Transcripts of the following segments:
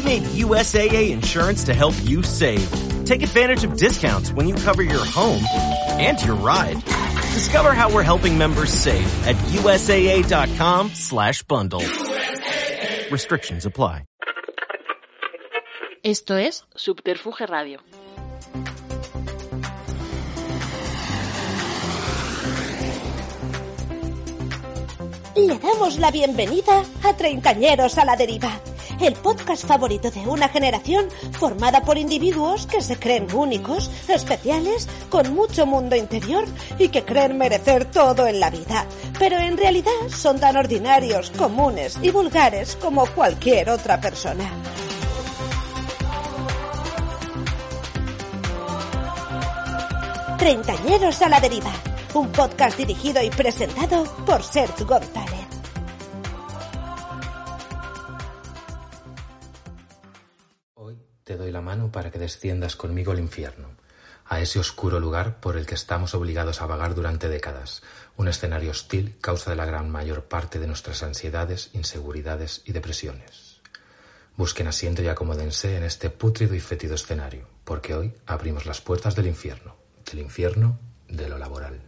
We made USAA insurance to help you save. Take advantage of discounts when you cover your home and your ride. Discover how we're helping members save at USAA.com slash bundle. Restrictions apply. Esto es Subterfuge Radio. Le damos la bienvenida a Treintañeros a la Deriva, el podcast favorito de una generación formada por individuos que se creen únicos, especiales, con mucho mundo interior y que creen merecer todo en la vida, pero en realidad son tan ordinarios, comunes y vulgares como cualquier otra persona. Treintañeros a la Deriva, un podcast dirigido y presentado por Sergio González. Te doy la mano para que desciendas conmigo al infierno, a ese oscuro lugar por el que estamos obligados a vagar durante décadas, un escenario hostil causa de la gran mayor parte de nuestras ansiedades, inseguridades y depresiones. Busquen asiento y acomódense en este pútrido y fétido escenario, porque hoy abrimos las puertas del infierno, del infierno de lo laboral.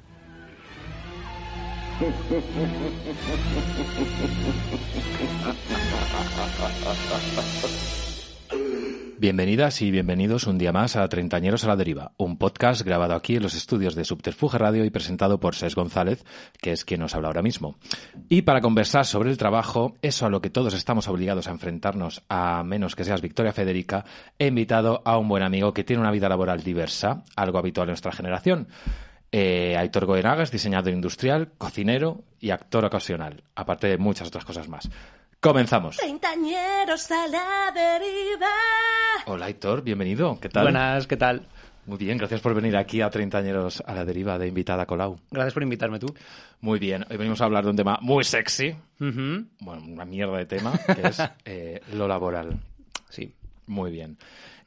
Bienvenidas y bienvenidos un día más a Treintañeros a la Deriva, un podcast grabado aquí en los estudios de Subterfuge Radio y presentado por Ses González, que es quien nos habla ahora mismo. Y para conversar sobre el trabajo, eso a lo que todos estamos obligados a enfrentarnos, a menos que seas Victoria Federica, he invitado a un buen amigo que tiene una vida laboral diversa, algo habitual en nuestra generación. Eh, Aitor Goenaga es diseñador industrial, cocinero y actor ocasional, aparte de muchas otras cosas más. Comenzamos. Treintañeros a la Deriva. Hola Aitor, bienvenido. ¿Qué tal? Buenas, ¿qué tal? Muy bien, gracias por venir aquí a Treintañeros a la Deriva de invitada Colau. Gracias por invitarme tú. Muy bien, hoy venimos a hablar de un tema muy sexy, bueno, una mierda de tema, que es eh, lo laboral. Sí. Muy bien.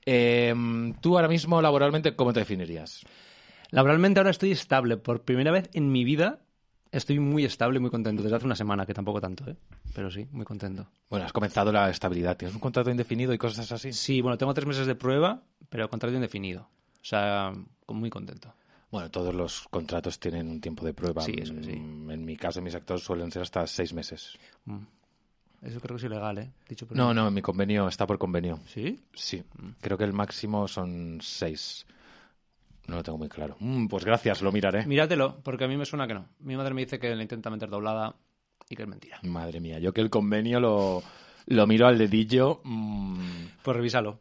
Eh, Tú ahora mismo laboralmente, ¿cómo te definirías? Laboralmente ahora estoy estable. Por primera vez en mi vida estoy muy estable y muy contento. Desde hace una semana, que tampoco tanto, ¿eh? Pero sí, muy contento. Bueno, has comenzado la estabilidad. ¿Tienes un contrato indefinido y cosas así? Sí, bueno, tengo tres meses de prueba, pero contrato indefinido. O sea, muy contento. Bueno, todos los contratos tienen un tiempo de prueba. Sí, eso sí. Mm, En mi caso, en mi sector suelen ser hasta seis meses. Mm. Eso creo que es ilegal, ¿eh? Dicho por No, no, mi convenio está por convenio. ¿Sí? Sí, creo que el máximo son seis. No lo tengo muy claro. Mm, pues gracias, lo miraré. Míratelo, porque a mí me suena que no. Mi madre me dice que le intenta meter doblada y que es mentira. Madre mía, yo que el convenio lo, lo miro al dedillo. mm, Pues revísalo.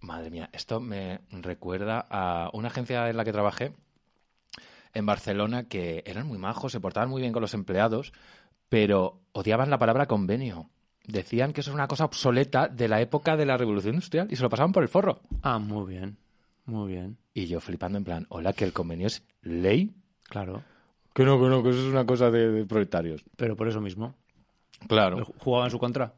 Madre mía, esto me recuerda a una agencia en la que trabajé en Barcelona que eran muy majos, se portaban muy bien con los empleados, pero odiaban la palabra convenio. Decían que eso es una cosa obsoleta de la época de la Revolución Industrial y se lo pasaban por el forro. Ah, muy bien. Muy bien. Y yo flipando en plan, hola, que el convenio es ley. Claro. Que no, que no, que eso es una cosa de, de proletarios. Pero por eso mismo. Claro. Jugaba en su contra.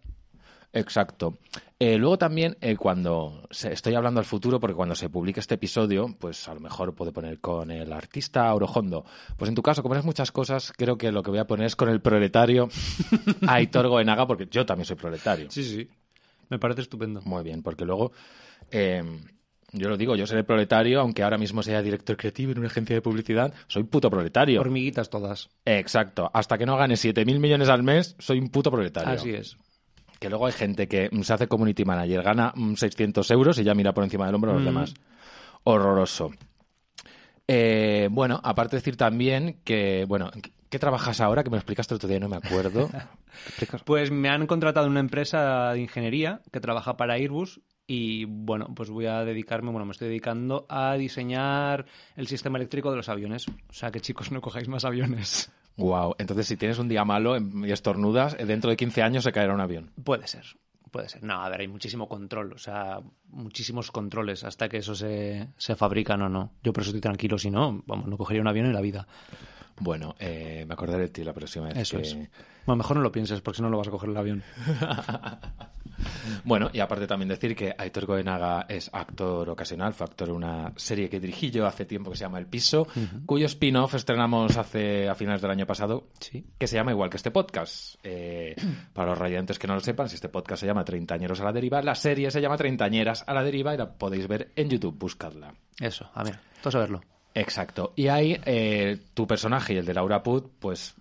Exacto. Eh, luego también, eh, cuando se- estoy hablando al futuro, porque cuando se publique este episodio, pues a lo mejor puedo poner con el artista Orojondo. Pues en tu caso, como eres muchas cosas, creo que lo que voy a poner es con el proletario Aitor Goenaga, porque yo también soy proletario. Sí, sí. Me parece estupendo. Muy bien, porque luego, eh, yo lo digo, yo seré proletario, aunque ahora mismo sea director creativo en una agencia de publicidad, soy puto proletario. Hormiguitas todas. Exacto. Hasta que no gane 7.000 millones al mes, soy un puto proletario. Así es. Que luego hay gente que mm, se hace community manager, gana mm, 600 euros y ya mira por encima del hombro a los Mm. demás. Horroroso. Eh, bueno, aparte decir también que, bueno, ¿qué- ¿qué trabajas ahora? Que me lo explicaste el otro día, no me acuerdo. Pues me han contratado una empresa de ingeniería que trabaja para Airbus y bueno, pues voy a dedicarme, bueno, me estoy dedicando a diseñar el sistema eléctrico de los aviones. O sea que chicos, no cojáis más aviones. Wow. Entonces, si tienes un día malo y estornudas, eh, dentro de 15 años se caerá un avión. Puede ser, puede ser. No, a ver, hay muchísimo control, o sea, muchísimos controles hasta que eso se, se fabrica, no, no. Yo por eso estoy tranquilo, si no, vamos, no cogería un avión en la vida. Bueno, eh, me acordaré de ti la próxima vez. Eso que- es. Bueno, mejor no lo pienses porque si no lo vas a coger el avión. Bueno, y aparte también decir que Aitor Goenaga es actor ocasional, fue actor en una serie que dirigí yo hace tiempo que se llama El Piso, cuyo spin-off estrenamos hace a finales del año pasado, Sí. que se llama igual que este podcast. Eh, para los radiantes que no lo sepan, si este podcast se llama Treintañeros a la deriva, la serie se llama Treintañeras a la deriva y la podéis ver en YouTube, buscadla. Eso, a ver, todos a verlo. Exacto. Y ahí eh, tu personaje y el de Laura Put, pues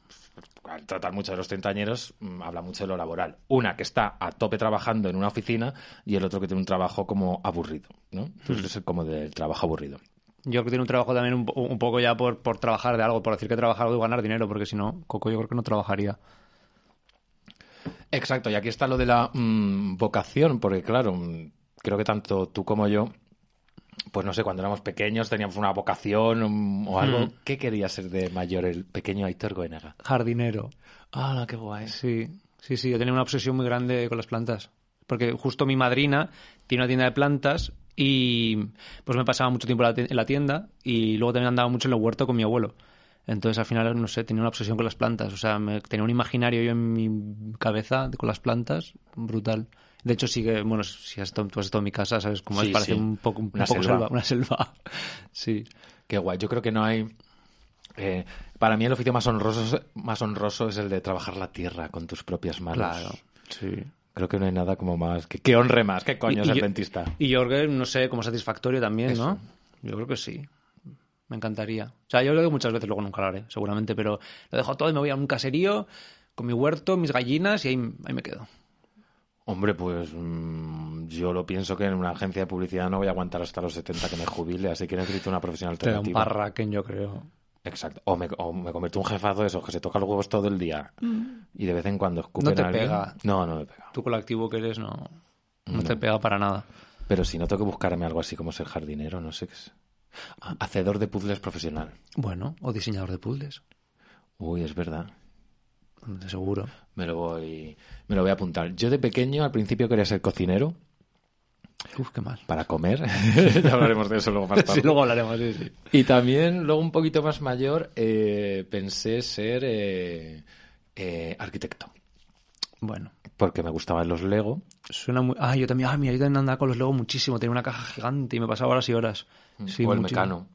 al tratar mucho de los treintañeros, mm, habla mucho de lo laboral. Una que está a tope trabajando en una oficina y el otro que tiene un trabajo como aburrido, ¿no? Entonces es como del trabajo aburrido. Yo creo que tiene un trabajo también un, un poco ya por, por trabajar de algo, por decir que trabajar y ganar dinero, porque si no, Coco yo creo que no trabajaría. Exacto, y aquí está lo de la mm, vocación, porque claro, mm, creo que tanto tú como yo, pues no sé, cuando éramos pequeños teníamos una vocación o algo. Mm. ¿Qué quería ser de mayor el pequeño Aitor Goenaga? Jardinero. ¡Ah, qué guay! Sí, sí, sí, yo tenía una obsesión muy grande con las plantas. Porque justo mi madrina tiene una tienda de plantas y pues me pasaba mucho tiempo en la ti- en la tienda y luego también andaba mucho en el huerto con mi abuelo. Entonces al final, no sé, tenía una obsesión con las plantas. O sea, me, tenía un imaginario yo en mi cabeza con las plantas brutal. De hecho, sigue, bueno, si has estado, tú has estado en mi casa, sabes cómo Sí, es, parece sí. un poco, un Una poco selva. selva, una selva. Sí. Qué guay. Yo creo que no hay. eh, para mí el oficio más honroso, más honroso es el de trabajar la tierra con tus propias manos. Claro, sí. Creo que no hay nada como más. Que, que honre más. ¿Qué coño Y- es y el yo- dentista? Y yo creo que, no sé, como satisfactorio también, Eso. ¿no? Yo creo que sí. Me encantaría. O sea, yo lo digo muchas veces, luego nunca lo haré, seguramente, pero lo dejo todo y me voy a un caserío con mi huerto, mis gallinas y ahí, ahí me quedo. Hombre, pues mm, yo lo pienso que en una agencia de publicidad no voy a aguantar hasta los 70 que me jubile, así que necesito una profesión Te da un alternativa. parraken, yo creo. Exacto. O me, o me convierto en un jefazo de esos que se toca los huevos todo el día y de vez en cuando escupen No te a pega. No, no me pega. Tú con lo activo que eres no, no, No. te pega para nada. Pero si no tengo que buscarme algo así como ser jardinero, no sé qué es. Ah, hacedor de puzzles profesional. Bueno, o diseñador de puzzles, Uy, es verdad. De seguro. Me lo voy, me lo voy a apuntar. Yo de pequeño al principio quería ser cocinero Uf, qué mal. para comer. ya hablaremos de eso luego más tarde. Sí, luego hablaremos, sí, sí. Y también, luego un poquito más mayor, eh, pensé ser eh, eh, arquitecto. Bueno, Porque me gustaban los Lego. suena muy... Ah, yo también, ah, mira, yo también andaba con los Lego muchísimo, tenía una caja gigante y me pasaba horas y horas. Sí, o el muchísimo. mecano.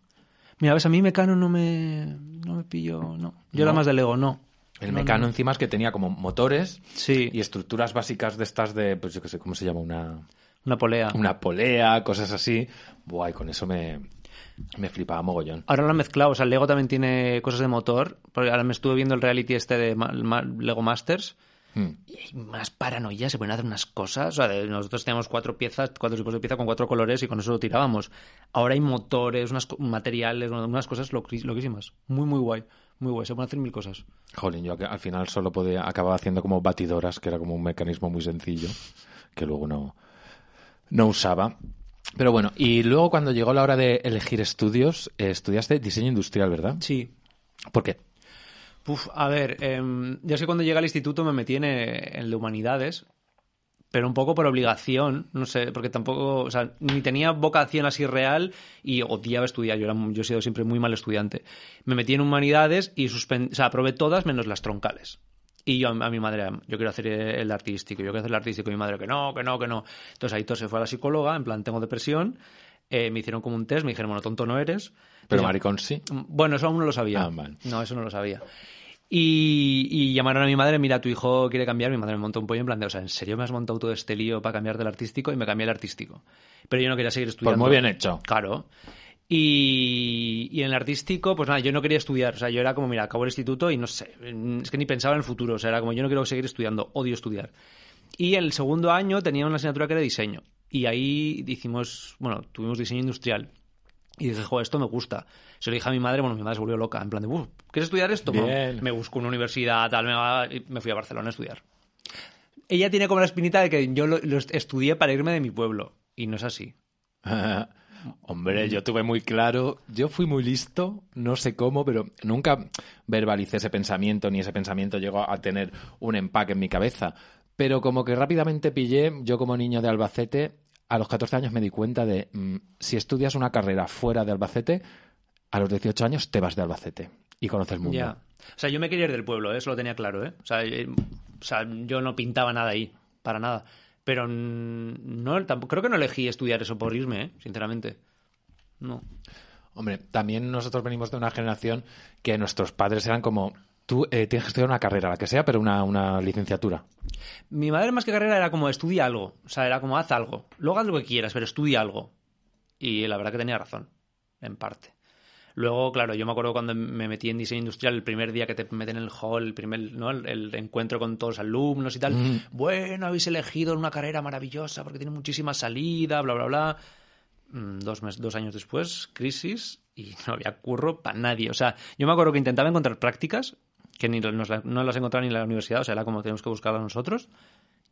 Mira, ves, a mí Mecano no me, no me pilló, no. Yo era No. más de Lego, no. El No, mecano no. encima es que tenía como motores Sí, y estructuras básicas de estas de, pues yo qué sé, ¿cómo se llama? Una, una polea. una polea, cosas así. Buah, y con eso me, me flipaba mogollón. Ahora lo han mezclado, o sea, el Lego también tiene cosas de motor, porque ahora me estuve viendo el reality este de Ma- Ma- Lego Masters Hmm. y hay más paranoia, se pueden hacer unas cosas, o sea, de- nosotros teníamos cuatro piezas, cuatro tipos de pieza con cuatro colores y con eso lo tirábamos. Ahora hay motores, unas materiales, unas cosas loquísimas. Muy, muy guay, muy guay, se pueden hacer mil cosas. Jolín, yo al final solo podía, acababa haciendo como batidoras, que era como un mecanismo muy sencillo, que luego no, no usaba. Pero bueno, y luego cuando llegó la hora de elegir estudios, eh, estudiaste diseño industrial, ¿verdad? Sí, ¿Por qué? Puf, a ver, yo es que cuando llegué al instituto me metí en, eh, en el de humanidades, pero un poco por obligación, no sé, porque tampoco, o sea, ni tenía vocación así real y odiaba estudiar, yo, era, yo he sido siempre muy mal estudiante. Me metí en humanidades y suspend, o sea, aprobé todas menos las troncales. Y yo a, mi madre, yo quiero hacer el artístico, yo quiero hacer el artístico, y mi madre que no, que no, que no. Entonces ahí todo se fue a la psicóloga, en plan, tengo depresión, eh, me hicieron como un test, me dijeron, bueno, tonto no eres. Pero Entonces, maricón sí. bueno, eso aún no lo sabía. Ah. No, eso no lo sabía. Y, y llamaron a mi madre, mira, tu hijo quiere cambiar. Mi madre me montó un pollo en plan de, o sea, ¿en serio me has montado todo este lío para cambiar del artístico? Y me cambié al artístico. Pero yo no quería seguir Pues estudiando. muy bien hecho. Claro. Y, y en el artístico, pues nada, yo no quería estudiar. O sea, yo era como, mira, acabo el instituto y no sé, es que ni pensaba en el futuro. O sea, era como, yo no quiero seguir estudiando, odio estudiar. Y el segundo año tenía una asignatura que era diseño. Y ahí hicimos, bueno, tuvimos diseño industrial. Y dije, joder, esto me gusta. Se lo dije a mi madre, bueno, mi madre se volvió loca, en plan de, "Uf, ¿quieres estudiar esto? Bien. me busco una universidad, tal, me, va- y me fui a Barcelona a estudiar. Ella tiene como la espinita de que yo lo, lo estudié para irme de mi pueblo. Y no es así. Hombre, yo tuve muy claro, yo fui muy listo, no sé cómo, pero nunca verbalicé ese pensamiento, ni ese pensamiento llegó a tener un empaque en mi cabeza. Pero como que rápidamente pillé, yo como niño de Albacete, a los 14 años me di cuenta de, mm, si estudias una carrera fuera de Albacete, a los 18 años te vas de Albacete y conoces el mundo. Ya. O sea, yo me quería ir del pueblo, ¿eh? eso lo tenía claro, ¿eh? O sea, eh, o sea, yo no pintaba nada ahí, para nada. Pero no, tampoco, creo que no elegí estudiar eso por irme, ¿eh? sinceramente. No. Hombre, también nosotros venimos de una generación que nuestros padres eran como, tú eh, tienes que estudiar una carrera, la que sea, pero una, una licenciatura. Mi madre más que carrera era como estudia algo, o sea, era como haz algo, luego haz lo que quieras, pero estudia algo. Y la verdad que tenía razón, en parte. Luego, claro, yo me acuerdo cuando me metí en diseño industrial el primer día que te meten en el hall, el primer, ¿no? el, el encuentro con todos los alumnos y tal. Mm. Bueno, habéis elegido una carrera maravillosa porque tiene muchísima salida, bla, bla, bla. Mm, Dos, mes- dos años después, crisis, y no había curro para nadie. O sea, yo me acuerdo que intentaba encontrar prácticas, que ni nos la- no las encontraba ni en la universidad, o sea, era como tenemos que buscarlas nosotros.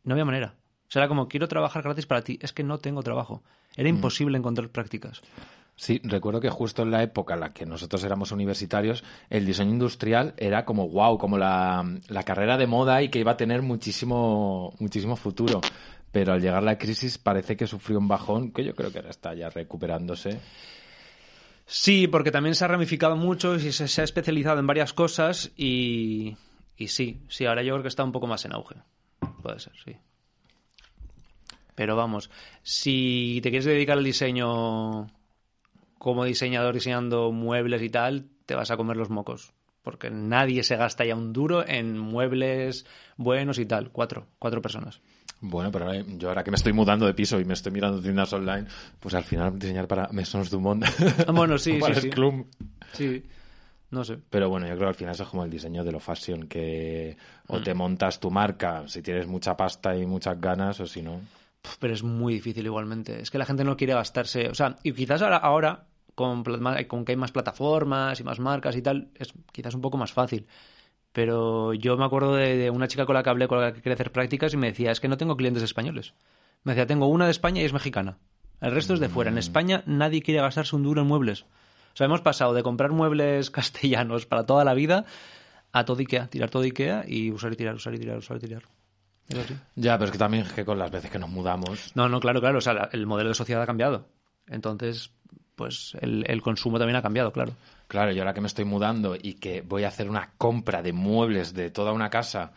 No había manera. O sea, era como, quiero trabajar gratis para ti. Es que no tengo trabajo. Era imposible encontrar prácticas. Sí, recuerdo que justo en la época en la que nosotros éramos universitarios, el diseño industrial era como wow, como la, la carrera de moda y que iba a tener muchísimo, muchísimo futuro. Pero al llegar la crisis parece que sufrió un bajón que yo creo que ahora está ya recuperándose. Sí, porque también se ha ramificado mucho y se, ha especializado en varias cosas y, y sí, sí, ahora yo creo que está un poco más en auge. Puede ser, sí. Pero vamos, si te quieres dedicar al diseño como diseñador diseñando muebles y tal, te vas a comer los mocos. Porque nadie se gasta ya un duro en muebles buenos y tal. Cuatro, cuatro personas. Bueno, pero ahora- yo ahora que me estoy mudando de piso y me estoy mirando tiendas online, pues al final diseñar para Maisons du Monde. Ah, bueno, sí, para sí, sí. Sclum. Sí, no sé. Pero bueno, yo creo que al final eso es como el diseño de lo fashion, que o te montas tu marca si tienes mucha pasta y muchas ganas, o si no. Pero es muy difícil igualmente. Es que la gente no quiere gastarse. O sea, y quizás ahora, ahora con que hay más plataformas y más marcas y tal, es quizás un poco más fácil. Pero yo me acuerdo de, de una chica con la que hablé, con la que quería hacer prácticas, y me decía, es que no tengo clientes españoles. Me decía, tengo una de España y es mexicana. El resto es de fuera. En España nadie quiere gastarse un duro en muebles. O sea, hemos pasado de comprar muebles castellanos para toda la vida a todo Ikea, tirar todo Ikea y usar y tirar, usar y tirar, usar y tirar. Ya, pero es que también es que con las veces que nos mudamos. No, no, claro, claro. O sea, la- el modelo de sociedad ha cambiado. Entonces, pues el, el consumo también ha cambiado, claro. Claro, yo ahora que me estoy mudando y que voy a hacer una compra de muebles de toda una casa,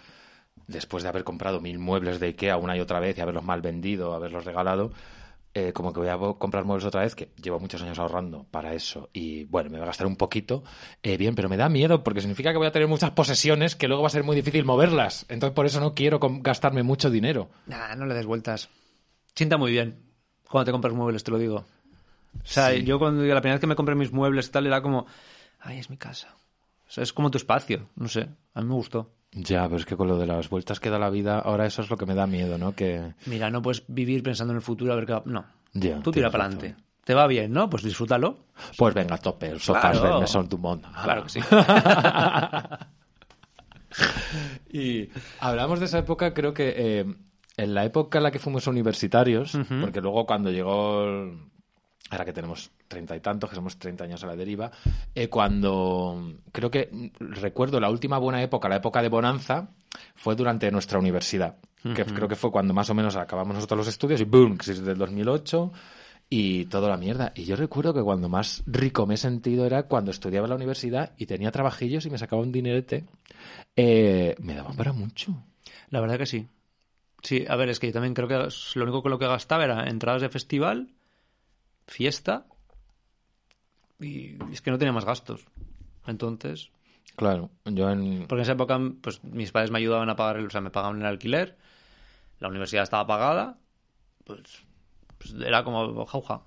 después de haber comprado mil muebles de Ikea una y otra vez y haberlos mal vendido, haberlos regalado, eh, como que voy a comprar muebles otra vez, que llevo muchos años ahorrando para eso. Y bueno, me va a gastar un poquito, eh, bien, pero me da miedo porque significa que voy a tener muchas posesiones que luego va a ser muy difícil moverlas. Entonces por eso no quiero gastarme mucho dinero. Nah, no le des vueltas. Sienta muy bien cuando te compras muebles, te lo digo. O sea, Sí. yo cuando la primera vez que me compré mis muebles y tal era como, ay, es mi casa. O sea, es como tu espacio. No sé, a mí me gustó. Ya, pero es que con lo de las vueltas que da la vida, ahora eso es lo que me da miedo, ¿no? Que... Mira, no puedes vivir pensando en el futuro a ver qué va... No. Ya, Tú tira para adelante. Te va bien, ¿no? Pues disfrútalo. Pues venga, tope, el sofá Claro. de Maison du Monde. Claro que sí. Y hablamos de esa época, creo que eh, en la época en la que fuimos universitarios, porque luego cuando llegó, ahora que tenemos treinta y tantos, que somos 30 años a la deriva, eh, cuando creo que mm, recuerdo la última buena época, la época de bonanza, fue durante nuestra universidad, que Ujú. creo que fue cuando más o menos acabamos nosotros los estudios y boom, crisis del 2008 y toda la mierda. Y yo recuerdo que cuando más rico me he sentido era cuando estudiaba en la universidad y tenía trabajillos y me sacaba un dinerete. Eh, me daban para mucho. La verdad que sí. Sí, a ver, es que yo también creo que lo único con lo que gastaba era entradas de festival, fiesta y es que no tenía más gastos. Entonces, Claro, yo en... porque en esa época pues mis padres me ayudaban a pagar, el- o sea, me pagaban el alquiler, la universidad estaba pagada, pues, pues era como jauja.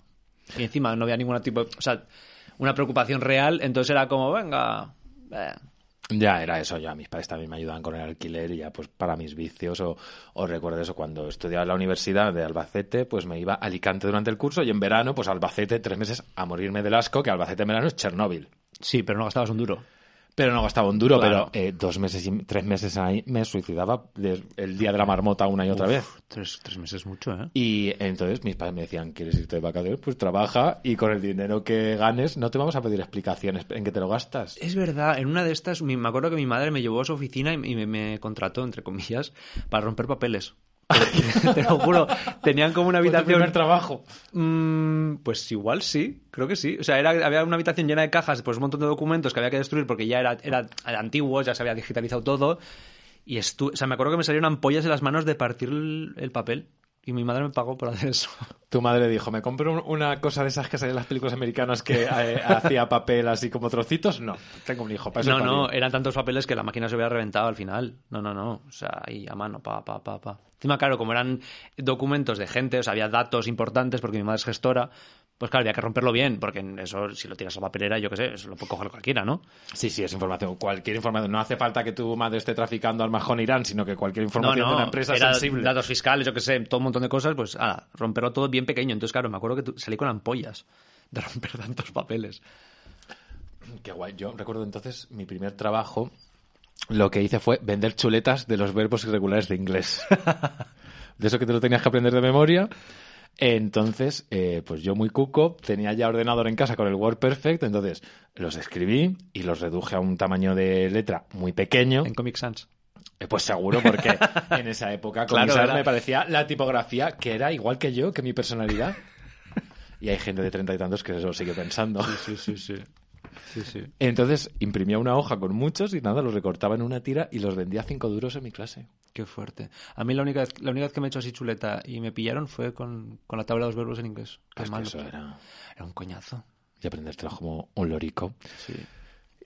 Y encima no había ningún tipo, de- o sea, una preocupación real, entonces era como, venga, eh, Ya era eso, ya mis padres también me ayudaban con el alquiler y ya pues para mis vicios o, o recuerdo eso, cuando estudiaba en la universidad de Albacete, pues me iba a Alicante durante el curso y en verano pues a Albacete tres meses a morirme del asco, que Albacete en verano es Chernóbil. sí, pero no gastabas un duro. Pero no gastaba un duro, Claro. pero eh, dos meses y tres meses ahí me suicidaba el día de la marmota una y otra vez. Tres, tres meses es mucho, ¿eh? Y entonces mis padres me decían, ¿quieres irte de vacaciones? Pues trabaja y con el dinero que ganes no te vamos a pedir explicaciones en qué te lo gastas. Es verdad, en una de estas, me acuerdo que mi madre me llevó a su oficina y, y me, me contrató, entre comillas, para romper papeles. Te, lo juro, tenían como una habitación... primer trabajo. Mm, pues igual sí, creo que sí. O sea, era, había una habitación llena de cajas, pues un montón de documentos que había que destruir porque ya era, era, era antiguo, ya se había digitalizado todo. Y estu o sea, me acuerdo que me salieron ampollas en las manos de partir el, el papel. Y mi madre me pagó por hacer eso. Tu madre dijo, ¿me compro un- una cosa de esas que salen en las películas americanas que eh, hacía papel así como trocitos? No, tengo un hijo. Para eso No, no, eran tantos papeles que la máquina se hubiera reventado al final. No, no, no. O sea, ahí a mano, pa, pa, pa, pa. Encima, claro, como eran documentos de gente, o sea, había datos importantes porque mi madre es gestora, pues claro, había que romperlo bien, porque eso, si lo tiras a la papelera, yo qué sé, eso lo puede coger cualquiera, ¿no? Sí, sí, es información. Cualquier información. No hace falta que tu madre esté traficando al majón Irán, sino que cualquier información no, no, de una empresa era sensible. datos fiscales, yo qué sé, todo un montón de cosas, pues, ah, romperlo todo bien pequeño. Entonces, claro, me acuerdo que salí con ampollas de romper tantos papeles. Qué guay. Yo recuerdo entonces mi primer trabajo. Lo que hice fue vender chuletas de los verbos irregulares de inglés. de eso que te lo tenías que aprender de memoria. Entonces, eh, pues yo muy cuco, tenía ya ordenador en casa con el Word Perfect, entonces los escribí y los reduje a un tamaño de letra muy pequeño. En Comic Sans. Eh, Pues seguro, porque en esa época Claro, Comic Sans era- me parecía la tipografía que era igual que yo, que mi personalidad. Y hay gente de treinta y tantos que eso sigue pensando. Sí, sí, sí. Sí, sí. Entonces imprimía una hoja con muchos y nada, los recortaba en una tira y los vendía a cinco duros en mi clase. Qué fuerte. A mí la única vez, la única vez que me he hecho así chuleta y me pillaron fue con, con la tabla de los verbos en inglés. Qué Es que malo. eso era... Era un coñazo. Y aprendértelo como un lorico. Sí.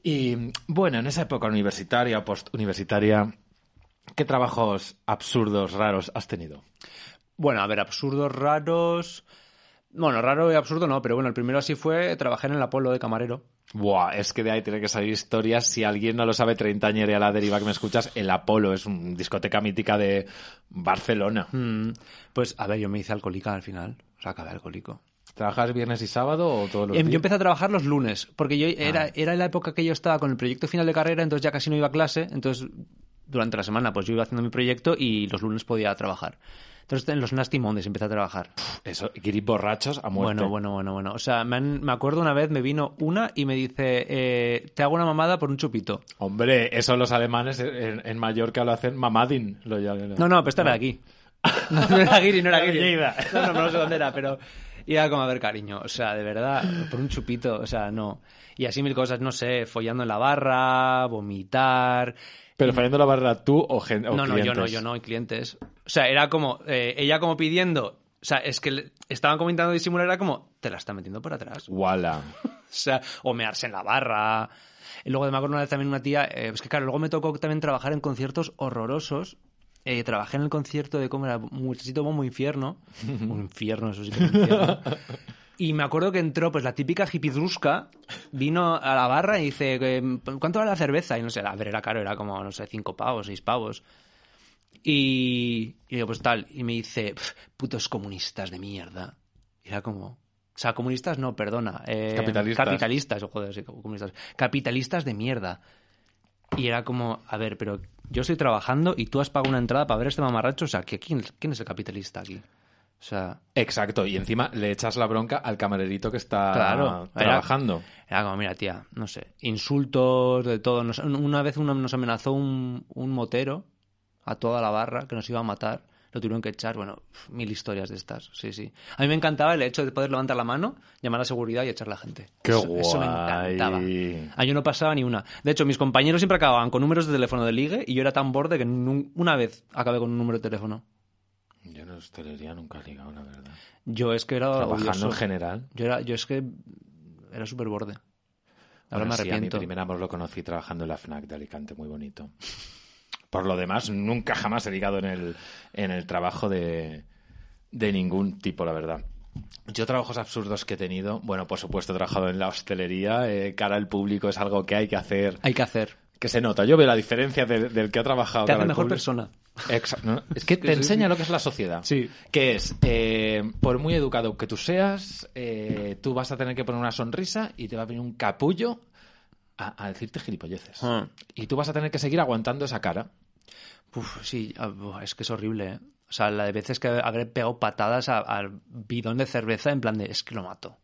Y bueno, en esa época universitaria o postuniversitaria, ¿qué trabajos absurdos, raros has tenido? Bueno, a ver, absurdos, raros. Bueno, raro y absurdo no, pero bueno, el primero así fue trabajar en el Apolo de camarero. Buah, es que de ahí tiene que salir historias. Si alguien no lo sabe, treintañera a la deriva que me escuchas, el Apolo es una discoteca mítica de Barcelona. Mm, Pues, a ver, yo me hice alcohólica al final. O sea, acabé alcohólico. ¿Trabajas viernes y sábado o todos los Em, días? Yo empecé a trabajar los lunes, porque yo era, era la época que yo estaba con el proyecto final de carrera, entonces ya casi no iba a clase, entonces durante la semana pues yo iba haciendo mi proyecto y los lunes podía trabajar. Entonces en los Nasty Mondays empecé a trabajar. Eso, guiris borrachos a muerte. Bueno, bueno, bueno, bueno. O sea, me, han- me acuerdo una vez, me vino una y me dice, eh, te hago una mamada por un chupito. Hombre, eso los alemanes en, en Mallorca lo hacen mamadin. Lo llaman. No, no, pero esta era aquí. No, no era Guiri, no era Guiri. No, no, no sé dónde era, pero... Y era como, a ver, cariño, o sea, de verdad, por un chupito, o sea, no. Y así mil cosas, no sé, follando en la barra, vomitar... Pero fallando la barra tú o gente. No, no, yo no, yo no, y clientes. O sea, era como, eh, ella como pidiendo... O sea, es que le- estaban como intentando disimular, era como, te la está metiendo por atrás. Wala. O sea, o mearse en la barra. Y luego me acuerdo una vez también una tía, eh, es que claro, luego me tocó también trabajar en conciertos horrorosos. Eh, trabajé en el concierto de cómo era Muchachito Bombo Infierno. un infierno, eso sí que un infierno. Y me acuerdo que entró, pues la típica hipidrusca, vino a la barra y dice, eh, ¿cuánto vale la cerveza? Y no sé, a ver, era caro, era como, no sé, cinco pavos, seis pavos. Y, y digo, pues tal, y me dice, "Pf, putos comunistas de mierda. Y era como, o sea, comunistas no, perdona. eh, Capitalistas. Capitalistas, joder, sí, comunistas. Capitalistas de mierda. Y era como, a ver, pero yo estoy trabajando y tú has pagado una entrada para ver este mamarracho. O sea, ¿qué- ¿quién, quién es el capitalista aquí? O sea, Exacto, y encima le echas la bronca al camarerito que está Claro, era- trabajando. Era como, mira, tía, no sé, insultos, de todo. Nos- una vez uno nos amenazó un, un motero a toda la barra que nos iba a matar. Lo tuvieron que echar, bueno, mil historias de estas, sí, sí. A mí me encantaba el hecho de poder levantar la mano, llamar a seguridad y echar a la gente. ¡Qué eso, eso me guay! encantaba. A yo no pasaba ni una. De hecho, mis compañeros siempre acababan con números de teléfono de ligue y yo era tan borde que una vez acabé con un número de teléfono. Yo en hostelería nunca he ligado, la verdad. Yo es que era Trabajando odioso. en general. Yo, era, yo es que era súper borde. Ahora Bueno, me sí, a mi arrepiento. primer amor lo conocí trabajando en la FNAC de Alicante, muy bonito. Por lo demás, nunca jamás he ligado en el, en el trabajo de, de ningún tipo, la verdad. Yo trabajos absurdos que he tenido, bueno, por supuesto he trabajado en la hostelería, eh, cara al público es algo que hay que hacer, Hay que hacer. Que se nota. Yo veo la diferencia de- del que ha trabajado. Te hace mejor persona. Exacto. ¿no? Es que te enseña lo que es la sociedad. Sí. Que es, eh, por muy educado que tú seas, eh, tú vas a tener que poner una sonrisa y te va a venir un capullo a, a decirte gilipolleces. Ah. Y tú vas a tener que seguir aguantando esa cara. Uf, sí, ah, buah, es que es horrible, ¿eh? O sea, la de veces que habré pegado patadas a- al bidón de cerveza en plan de, es que lo mato,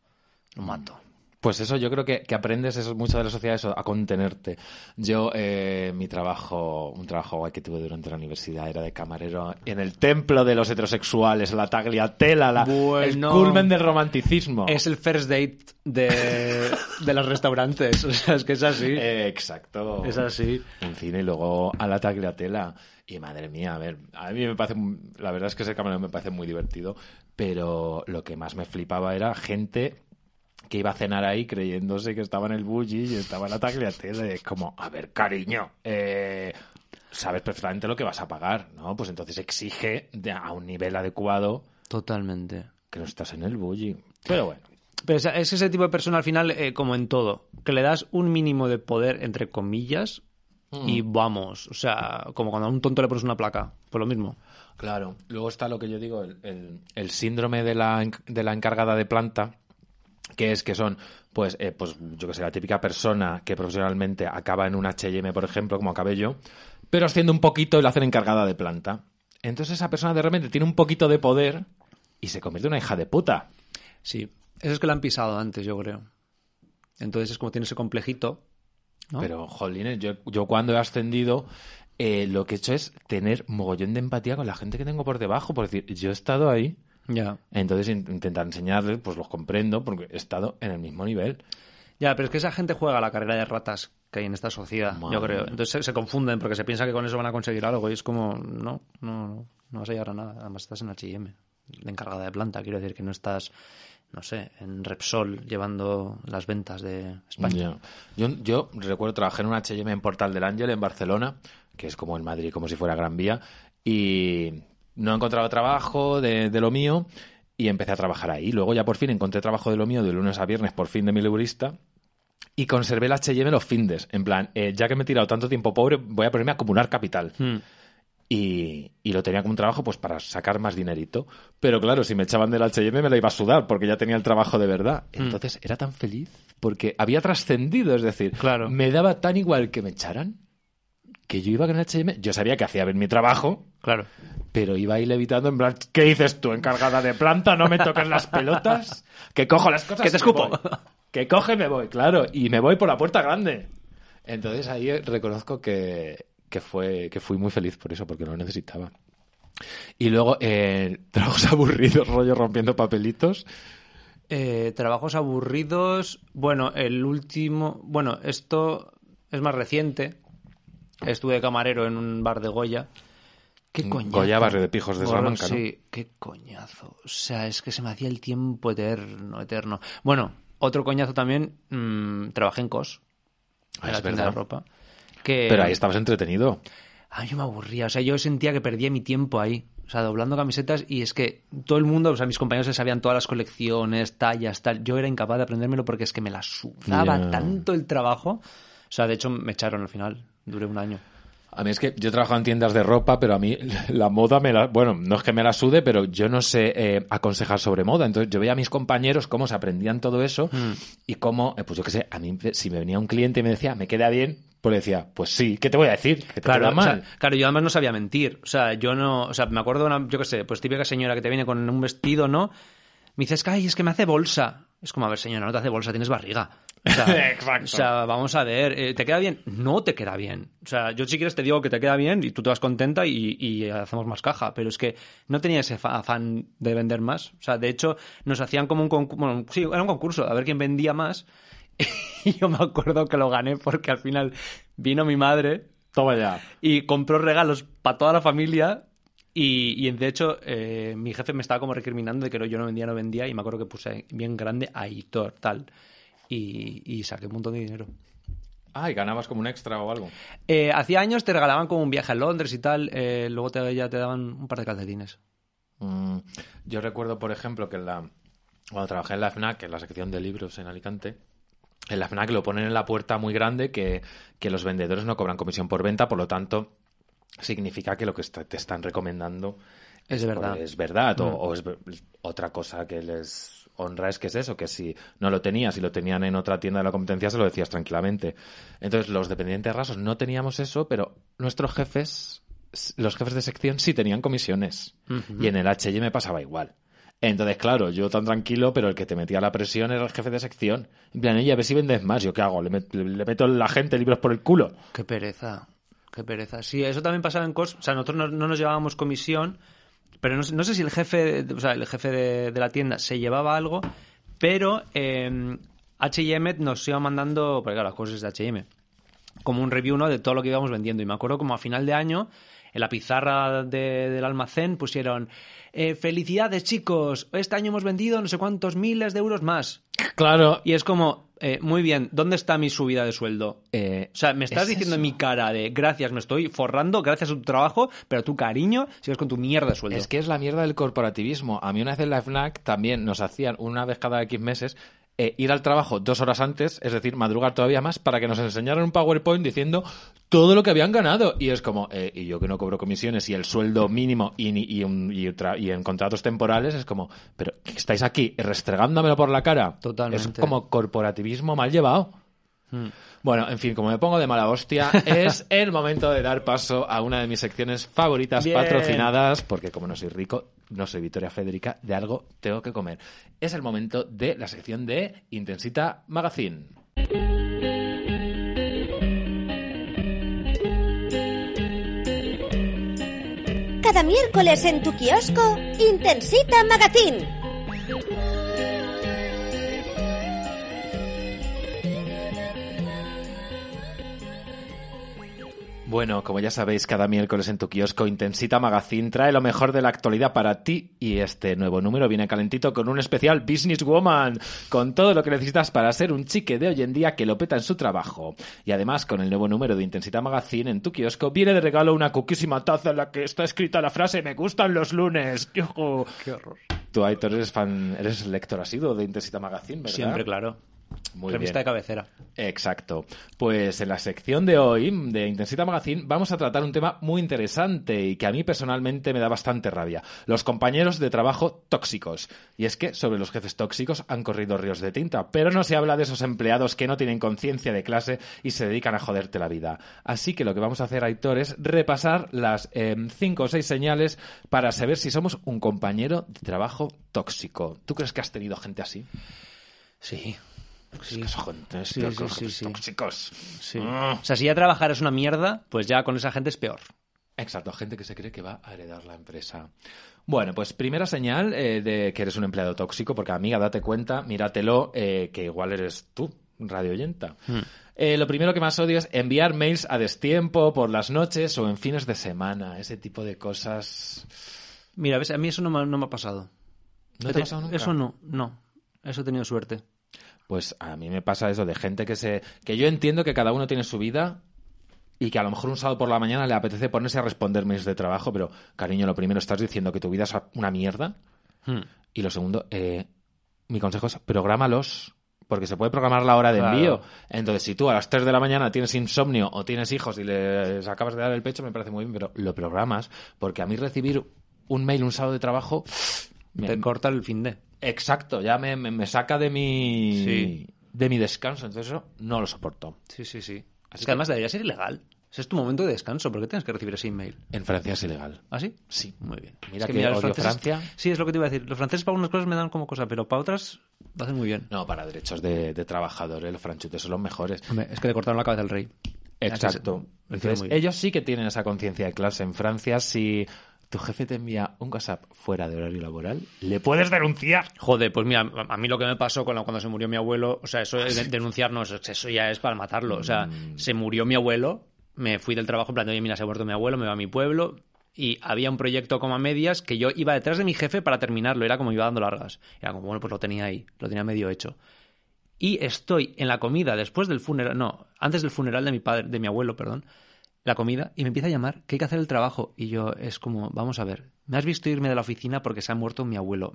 lo mato. Pues eso yo creo que, que aprendes eso, mucho de la sociedad eso, a contenerte. Yo, eh, mi trabajo, un trabajo guay que tuve durante la universidad era de camarero en el templo de los heterosexuales, la tagliatela, la, el culmen del romanticismo. Es el first date de, de los restaurantes, o sea, es que es así. Eh, exacto. es así. Un cine y luego a la tagliatela. Y madre mía, a ver, a mí me parece, la verdad es que ese camarero me parece muy divertido, pero lo que más me flipaba era gente que iba a cenar ahí creyéndose que estaba en el bully y estaba en la tagliatelle. Es como, a ver, cariño, eh, sabes perfectamente lo que vas a pagar, ¿no? Pues entonces exige de- a un nivel adecuado Totalmente. que no estás en el bully. Pero bueno. Pero es, es ese tipo de persona al final, eh, como en todo, que le das un mínimo de poder, entre comillas, y vamos. O sea, como cuando a un tonto le pones una placa, pues lo mismo. Claro. Luego está lo que yo digo, el, el- el síndrome de la, de la encargada de planta, que es que son, pues, eh, pues yo que sé, la típica persona que profesionalmente acaba en un H&M, por ejemplo, como acabé yo, pero asciende un poquito y la hacen encargada de planta. Entonces esa persona de repente tiene un poquito de poder y se convierte en una hija de puta. Sí. Eso es que lo han pisado antes, yo creo. Entonces es como tiene ese complejito. ¿no? Pero, jolines, yo, yo cuando he ascendido, eh, lo que he hecho es tener mogollón de empatía con la gente que tengo por debajo. Por decir, yo he estado ahí, Ya. entonces in- intentar enseñarles, pues los comprendo, porque he estado en el mismo nivel. Ya, pero es que esa gente juega la carrera de ratas que hay en esta sociedad, Madre yo creo. Entonces se, se confunden porque se piensa que con eso van a conseguir algo y es como, no, no, no, no vas a llegar a nada. Además estás en H&M, de encargada de planta. Quiero decir que no estás, no sé, en Repsol llevando las ventas de España. Ya. Yo, yo recuerdo trabajar en un H&M en Portal del Ángel, en Barcelona, que es como en Madrid, como si fuera Gran Vía, y no encontraba trabajo de, de lo mío y empecé a trabajar ahí. Luego ya por fin encontré trabajo de lo mío de lunes a viernes, por fin de mi laborista, y conservé el H&M los findes. En plan, eh, ya que me he tirado tanto tiempo pobre, voy a ponerme a acumular capital. Hmm. Y, y lo tenía como un trabajo pues para sacar más dinerito. Pero claro, si me echaban del H&M me lo iba a sudar porque ya tenía el trabajo de verdad. Entonces era tan feliz porque había trascendido, es decir, Claro. me daba tan igual que me echaran que yo iba con el H&M, yo sabía que hacía bien mi trabajo, Claro. pero iba ahí levitando en plan, ¿qué dices tú, encargada de planta? ¿No me toques las pelotas? Que cojo las cosas Que te escupo. voy. Que coge y me voy, claro, y me voy por la puerta grande. Entonces ahí reconozco que, que, fue, que fui muy feliz por eso, porque lo necesitaba. Y luego, eh, trabajos aburridos, rollo rompiendo papelitos. Eh, trabajos aburridos. Bueno, el último. Bueno, esto es más reciente. Estuve de camarero en un bar de Goya. Qué coñazo. Goya, barrio de Pijos de Bueno, Salamanca, ¿no? Sí, qué coñazo. O sea, es que se me hacía el tiempo eterno, eterno. Bueno, otro coñazo también. mm, trabajé en COS. Ah, en la es tienda de ropa. Que, Pero ahí estabas entretenido. a mí me aburría, o sea, yo sentía que perdía mi tiempo ahí, o sea, doblando camisetas y es que todo el mundo, o sea, mis compañeros se sabían todas las colecciones, tallas, tal, yo era incapaz de aprendérmelo porque es que me la sudaba tanto el trabajo, o sea, de hecho me echaron al final, duré un año. A mí es que yo trabajo en tiendas de ropa, pero a mí la moda me la... Bueno, no es que me la sude, pero yo no sé eh, aconsejar sobre moda. Entonces yo veía a mis compañeros cómo se aprendían todo eso y cómo, eh, pues yo qué sé, a mí si me venía un cliente y me decía, ¿me queda bien? Pues le decía, pues sí, ¿qué te voy a decir? ¿Que te Claro, queda o mal? sea, claro, yo además no sabía mentir. O sea, yo no. O sea, me acuerdo de una, yo qué sé, pues típica señora que te viene con un vestido, ¿no? Me dices, ay, es que me hace bolsa. Es como, a ver, señora, no te hace bolsa, tienes barriga. O sea, Exacto. O sea, vamos a ver, eh, ¿te queda bien? No te queda bien. O sea, yo si quieres te digo que te queda bien y tú te vas contenta y, y hacemos más caja. Pero es que no tenía ese afán de vender más. O sea, de hecho, nos hacían como un concurso. Bueno, sí, era un concurso, a ver quién vendía más. Y yo me acuerdo que lo gané porque al final vino mi madre Toma ya. y compró regalos para toda la familia y, y, de hecho eh, mi jefe me estaba como recriminando de que yo no vendía, no vendía y me acuerdo que puse bien grande Aitor, tal. Y, y saqué un montón de dinero. Ah, y ganabas como un extra o algo. Eh, hacía años te regalaban como un viaje a Londres y tal, eh, luego te, ya te daban un par de calcetines. Mm, yo recuerdo, por ejemplo, que en la, cuando trabajé en la FNAC, en la sección de libros en Alicante, en la FNAC lo ponen en la puerta muy grande que, que los vendedores no cobran comisión por venta, por lo tanto, significa que lo que está- te están recomendando Es verdad. es verdad. O, Mm. o es otra cosa que les honra es que es eso, que si no lo tenías y lo tenían en otra tienda de la competencia, se lo decías tranquilamente. Entonces, los dependientes rasos no teníamos eso, pero nuestros jefes, los jefes de sección sí tenían comisiones. Y en el HM me pasaba igual. Entonces, claro, yo tan tranquilo, pero el que te metía la presión era el jefe de sección. En plan, oye, a ver si vendes más. ¿Yo qué hago? ¿Le, met- le meto a la gente libros por el culo? Qué pereza, qué pereza. Sí, eso también pasaba en COS. O sea, nosotros no, no nos llevábamos comisión, pero no, no sé si el jefe, o sea, el jefe de, de la tienda se llevaba algo, pero eh, H&M nos iba mandando, porque claro, las cosas de H&M, como un review ¿no? de todo lo que íbamos vendiendo. Y me acuerdo como a final de año en la pizarra de- del almacén pusieron eh, felicidades chicos, este año hemos vendido no sé cuántos miles de euros más. Claro. Y es como, eh, muy bien, ¿dónde está mi subida de sueldo? Eh, O sea, me estás es diciendo en mi cara de gracias, me estoy forrando, gracias a tu trabajo, pero tu cariño sigues con tu mierda de sueldo. Es que es la mierda del corporativismo. A mí una vez en la FNAC también nos hacían una vez cada X meses eh, ir al trabajo dos horas antes, es decir, madrugar todavía más para que nos enseñaran un PowerPoint diciendo todo lo que habían ganado. Y es como, eh, y yo que no cobro comisiones y el sueldo mínimo y, y, un- y y en contratos temporales, es como, pero estáis aquí restregándomelo por la cara. Totalmente. Es como corporativismo mal llevado. Hmm. Bueno, en fin, como me pongo de mala hostia, es el momento de dar paso a una de mis secciones favoritas Bien. patrocinadas, porque como no soy rico, no soy Victoria Federica, de algo tengo que comer. Es el momento de la sección de Intensita Magazine. Cada miércoles en tu kiosco, Intensita Magazine. Bueno, como ya sabéis, cada miércoles en tu kiosco Intensita Magazine trae lo mejor de la actualidad para ti y este nuevo número viene calentito con un especial Business Woman, con todo lo que necesitas para ser un chique de hoy en día que lo peta en su trabajo. Y además, con el nuevo número de Intensita Magazine en tu kiosco viene de regalo una cuquísima taza en la que está escrita la frase Me gustan los lunes. Qué horror. Tú, Aitor, eres fan, eres lector asiduo de Intensita Magazine, ¿verdad? Siempre, claro. Muy Revista bien. de cabecera. Exacto. Pues en la sección de hoy de Intensita Magazine vamos a tratar un tema muy interesante y que a mí personalmente me da bastante rabia. Los compañeros de trabajo tóxicos. Y es que sobre los jefes tóxicos han corrido ríos de tinta, pero no se habla de esos empleados que no tienen conciencia de clase y se dedican a joderte la vida. Así que lo que vamos a hacer, Aitor, es repasar las eh, cinco o seis señales para saber si somos un compañero de trabajo tóxico. ¿Tú crees que has tenido gente así? Sí. Sí. Son Sí, sí, tóxicos. Sí. Ah. O sea, si ya trabajar es una mierda, pues ya con esa gente es peor. Exacto, gente que se cree que va a heredar la empresa. Bueno, pues primera señal eh, de que eres un empleado tóxico, porque amiga, date cuenta, míratelo, eh, que igual eres tú, radio oyenta. Eh, lo primero que más odio es enviar mails a destiempo, por las noches o en fines de semana, ese tipo de cosas. Mira, a mí eso no me, no me ha pasado. ¿No te ha pasado nunca? Eso no, no. Eso he tenido suerte. Pues a mí me pasa eso de gente que se. que yo entiendo que cada uno tiene su vida y que a lo mejor un sábado por la mañana le apetece ponerse a responder mails de trabajo, pero cariño, lo primero estás diciendo que tu vida es una mierda. Hmm. Y lo segundo, eh, mi consejo es prográmalos. Porque se puede programar la hora de Claro. envío. Entonces, si tú a las 3 de la mañana tienes insomnio o tienes hijos y les acabas de dar el pecho, me parece muy bien, pero lo programas. Porque a mí recibir un mail un sábado de trabajo. me- Te corta el fin de. Exacto, ya me, me- me saca de mi. Sí. de mi descanso. Entonces, eso no lo soporto. Sí, sí, sí. Así es que que- además debería ser ilegal. Ese es tu momento de descanso. ¿Por qué tienes que recibir ese email? En Francia es ilegal. ¿Ah, sí? Sí. Muy bien. Mira Es que los odio franceses- Francia. Sí, es lo que te iba a decir. Los franceses para unas cosas me dan como cosa, pero para otras lo hacen muy bien. No, para derechos de, de trabajadores, los franchutes son los mejores. Es que le cortaron la cabeza al rey. Exacto. Entonces, ellos sí que tienen esa conciencia de clase. En Francia, si tu jefe te envía un WhatsApp fuera de horario laboral, le puedes denunciar. Joder, pues mira, a mí lo que me pasó cuando se murió mi abuelo, o sea, eso Ah, de denunciar no, eso, ya es para matarlo. O sea, Mm. se murió mi abuelo, me fui del trabajo en plan, oye, mira, se ha muerto mi abuelo, me va a mi pueblo. Y había un proyecto como a medias que yo iba detrás de mi jefe para terminarlo. Era como iba dando largas. Era como, bueno, pues lo tenía ahí, lo tenía medio hecho. Y estoy en la comida después del funeral, no, antes del funeral de mi padre, de mi abuelo, perdón, la comida, y me empieza a llamar que hay que hacer el trabajo. Y yo es como, vamos a ver, me has visto irme de la oficina porque se ha muerto mi abuelo.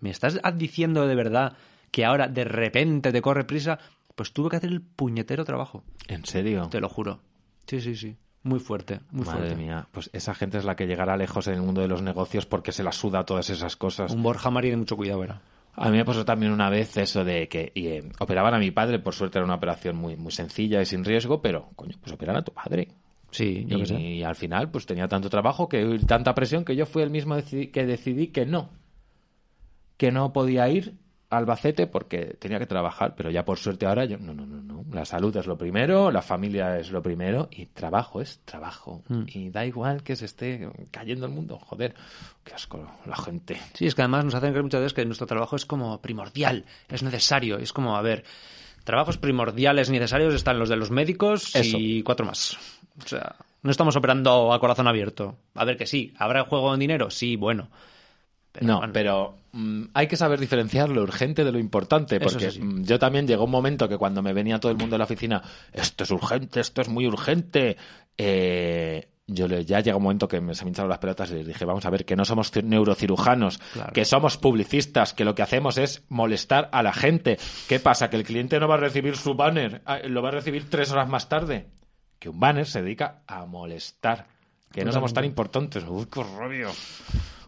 ¿Me estás diciendo de verdad que ahora de repente te corre prisa? Pues tuve que hacer el puñetero trabajo, ¿En serio? te lo juro. Sí, sí, sí. Muy fuerte, muy Madre fuerte. mía, pues esa gente es la que llegará lejos en el mundo de los negocios porque se la suda todas esas cosas. Un Borja Mari de mucho cuidado, era. A mí me pasó también una vez eso de que y, eh, operaban a mi padre, por suerte era una operación muy, muy sencilla y sin riesgo, pero, coño, pues operan a tu padre. Sí, yo y, qué sé. y al final, pues tenía tanto trabajo que tanta presión que yo fui el mismo que decidí que no. Que no podía ir a Albacete porque tenía que trabajar, pero ya por suerte ahora yo, no, no, no, no. La salud es lo primero, la familia es lo primero y trabajo es trabajo. Mm. Y da igual que se esté cayendo el mundo, joder, qué asco la gente. Sí, es que además nos hacen creer muchas veces que nuestro trabajo es como primordial, es necesario. Es como, a ver, trabajos primordiales necesarios están los de los médicos Eso. y cuatro más. O sea, No estamos operando a corazón abierto. A ver que sí, ¿habrá juego en dinero? Sí, bueno. Pero no, bueno. pero mm, hay que saber diferenciar lo urgente de lo importante, porque sí. mm, yo también llegó un momento que cuando me venía todo el mundo de la oficina, esto es urgente, esto es muy urgente, eh, yo le, ya llega un momento que me, se me hincharon las pelotas y les dije, vamos a ver, que no somos ci- neurocirujanos, Claro. que somos publicistas, que lo que hacemos es molestar a la gente. ¿Qué pasa? ¿Que el cliente no va a recibir su banner? ah, ¿Lo va a recibir tres horas más tarde? Que un banner se dedica a molestar. Que no somos tan importantes. Uy, qué rabia.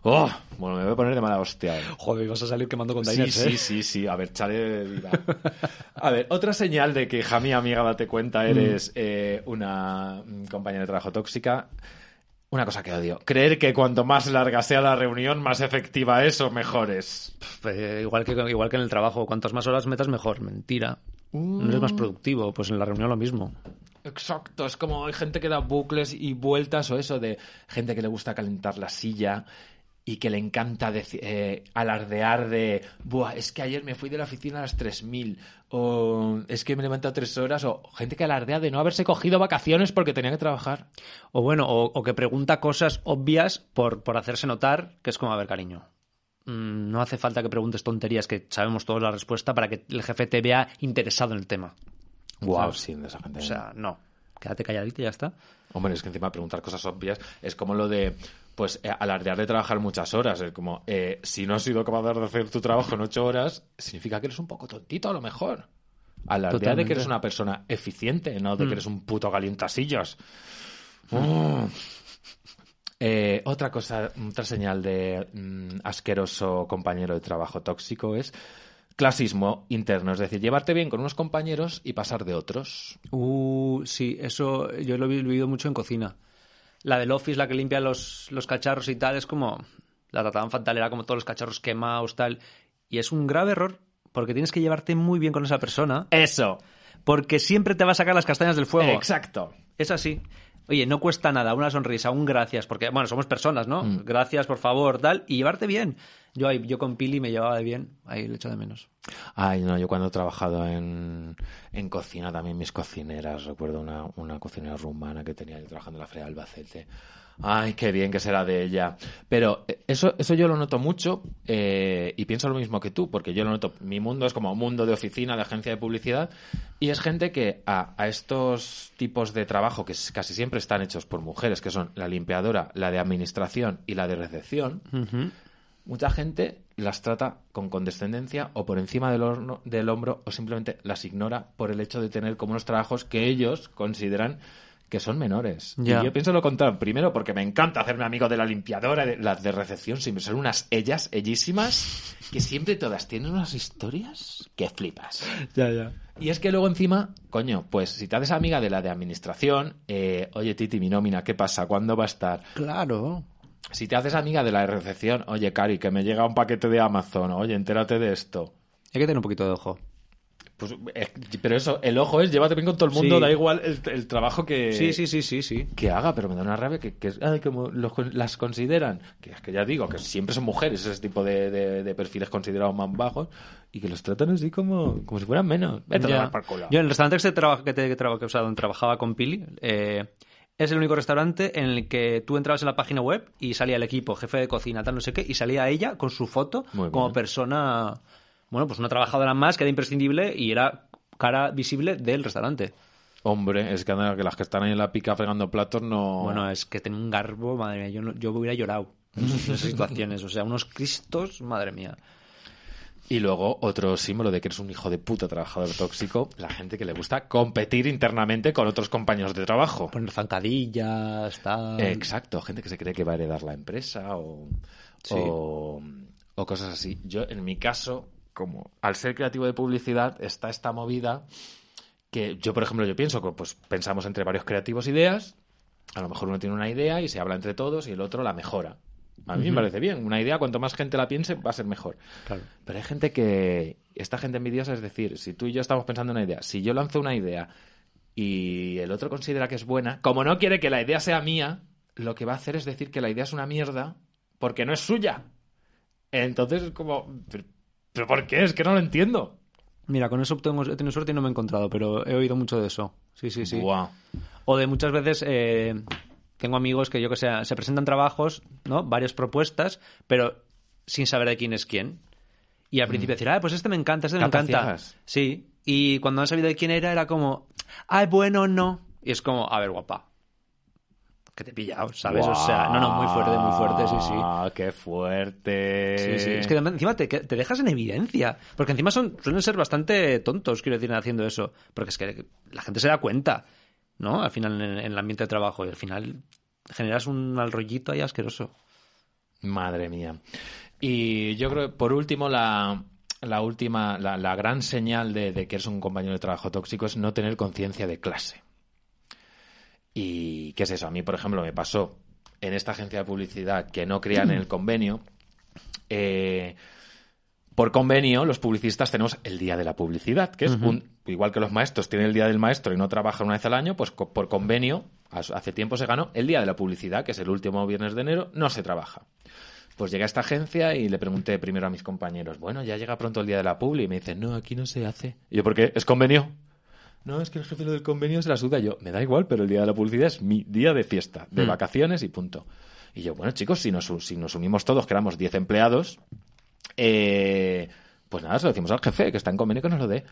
Oh, bueno, me voy a poner de mala hostia. eh. Joder, vas a salir quemando Sí, containers, ¿eh? sí, sí, sí. A ver, chale. A ver, otra señal de que, mía, amiga, date cuenta, eres eh, una mm, compañera de trabajo tóxica. Una cosa que odio. Creer que cuanto más larga sea la reunión, más efectiva es o mejor es. Pues, igual, que, igual que en el trabajo, cuantas más horas metas, mejor. Mentira. No eres más productivo. Pues en la reunión lo mismo. Exacto, es como hay gente que da bucles y vueltas o eso de gente que le gusta calentar la silla y que le encanta eh, alardear de, Buah, es que ayer me fui de la oficina a las 3.000 o es que me he levantado tres horas o gente que alardea de no haberse cogido vacaciones porque tenía que trabajar. O bueno, o, o que pregunta cosas obvias por, por hacerse notar, que es como, a ver, cariño. mm, No hace falta que preguntes tonterías que sabemos todos la respuesta para que el jefe te vea interesado en el tema. Wow, sí, de esa gente. O sea, no. Quédate calladito y ya está. Hombre, es que encima preguntar cosas obvias es como lo de, pues, eh, alardear de trabajar muchas horas. Es como, eh, si no has sido capaz de hacer tu trabajo en ocho horas, significa que eres un poco tontito a lo mejor. Alardear de Totalmente. que eres una persona eficiente, no de Mm. que eres un puto calientasillas. Oh. Eh, otra cosa, otra señal de mm, asqueroso compañero de trabajo tóxico es clasismo interno, es decir, llevarte bien con unos compañeros y pasar de otros. Uh, sí, eso yo lo he vivido mucho en cocina. La del office, la que limpia los, los cacharros y tal, es como. La trataban fatal, era como todos los cacharros quemados, tal. Y es un grave error, porque tienes que llevarte muy bien con esa persona, Eso. porque siempre te va a sacar las castañas del fuego. Exacto. Es así. Oye, no cuesta nada, una sonrisa, un gracias, porque, bueno, somos personas, ¿no? Gracias, por favor, tal, y llevarte bien. Yo, ahí- yo con Pili me llevaba de bien, ahí le echo de menos. Ay, no, yo cuando he trabajado en, en cocina, también mis cocineras, recuerdo una, una cocinera rumana que tenía yo trabajando en la Feria de Albacete. Ay, qué bien que será de ella. Pero eh, eso, eso yo lo noto mucho eh, y pienso lo mismo que tú, porque yo lo noto. Mi mundo es como un mundo de oficina, de agencia de publicidad, y es gente que a, a estos tipos de trabajo, que casi siempre están hechos por mujeres, que son la limpiadora, la de administración y la de recepción, mucha gente las trata con condescendencia o por encima del, horno- del hombro o simplemente las ignora por el hecho de tener como unos trabajos que ellos consideran que son menores. Y yo pienso lo contrario. Primero, porque me encanta hacerme amigo de la limpiadora, de las de recepción, siempre son unas ellas, ellísimas, que siempre todas tienen unas historias que flipas. Ya, ya. Y es que luego encima, coño, pues si te haces amiga de la de administración, eh, oye Titi, mi nómina, ¿qué pasa? ¿Cuándo va a estar? Claro. Si te haces amiga de la de recepción, oye, Cari, que me llega un paquete de Amazon, oye, entérate de esto. Hay que tener un poquito de ojo. Pues, eh, pero eso, el ojo es, llévate bien con todo el mundo, Sí. da igual el, el trabajo que, Sí, sí, sí, sí, sí. que haga, pero me da una rabia que, que ay, como los las consideran, que es que ya digo, que siempre son mujeres ese tipo de, de- de perfiles considerados más bajos, y que los tratan así como, como si fueran menos. Ya. Yo en el restaurante que, traba- que, te- que, traba- que, o sea, donde trabajaba con Pili, eh, es el único restaurante en el que tú entrabas en la página web y salía el equipo, jefe de cocina, tal, no sé qué, y salía ella con su foto Muy como bien. persona, bueno, pues una trabajadora más que era imprescindible y era cara visible del restaurante. Hombre, es que, que las que están ahí en la pica fregando platos no... Bueno, es que tenía un garbo, madre mía, yo, no- yo hubiera llorado en esas situaciones, o sea, unos cristos, madre mía. Y luego otro símbolo de que eres un hijo de puta trabajador tóxico, la gente que le gusta competir internamente con otros compañeros de trabajo. Poner zancadillas, tal. Exacto, gente que se cree que va a heredar la empresa o, Sí. o, o cosas así. Yo, en mi caso, como al ser creativo de publicidad, está esta movida que yo, por ejemplo, yo pienso que pues pensamos entre varios creativos ideas, a lo mejor uno tiene una idea y se habla entre todos y el otro la mejora. A mí me parece bien. Una idea, cuanto más gente la piense, va a ser mejor. Claro. Pero hay gente que. Esta gente envidiosa, es decir, si tú y yo estamos pensando en una idea, si yo lanzo una idea y el otro considera que es buena, como no quiere que la idea sea mía, lo que va a hacer es decir que la idea es una mierda porque no es suya. Entonces es como. ¿Pero, por qué? Es que no lo entiendo. Mira, con eso tengo, he tenido suerte y no me he encontrado, pero he oído mucho de eso. Sí, sí, sí. Buah. O de muchas veces eh, tengo amigos que yo que sé, se presentan trabajos, ¿no? Varias propuestas, pero sin saber de quién es quién. Y al principio decir, ah, pues este me encanta, este me encanta. Sí. Y cuando han sabido de quién era, era como, ay, bueno, no. Y es como, a ver, guapa. Que te he pillado, ¿sabes? O sea, no, no, muy fuerte, muy fuerte, sí, sí. Ah, qué fuerte. Sí, sí. Es que encima te, te dejas en evidencia. Porque encima son, suelen ser bastante tontos, quiero decir, haciendo eso. Porque es que la gente se da cuenta, ¿no? Al final, en, en el ambiente de trabajo. Y al final generas un mal rollito ahí asqueroso. Madre mía. Y yo creo por último, la, la última, la, la gran señal de, de que eres un compañero de trabajo tóxico es no tener conciencia de clase. ¿Y qué es eso? A mí, por ejemplo, me pasó en esta agencia de publicidad que no creían en el convenio. eh, por convenio, los publicistas tenemos el día de la publicidad, que es un, igual que los maestros tienen el día del maestro y no trabajan una vez al año, pues co- por convenio, hace tiempo se ganó el día de la publicidad, que es el último viernes de enero, no se trabaja. Pues llegué a esta agencia y le pregunté primero a mis compañeros, bueno, ya llega pronto el día de la publi, y me dicen, no, aquí no se hace. Y yo, ¿por qué? ¿Es convenio? No, es que el jefe del convenio se la suda. Yo, me da igual, pero el día de la publicidad es mi día de fiesta, de vacaciones y punto. Y yo, bueno, chicos, si nos, si nos unimos todos, que éramos 10 empleados, eh, pues nada, se lo decimos al jefe, que está en convenio que nos lo dé.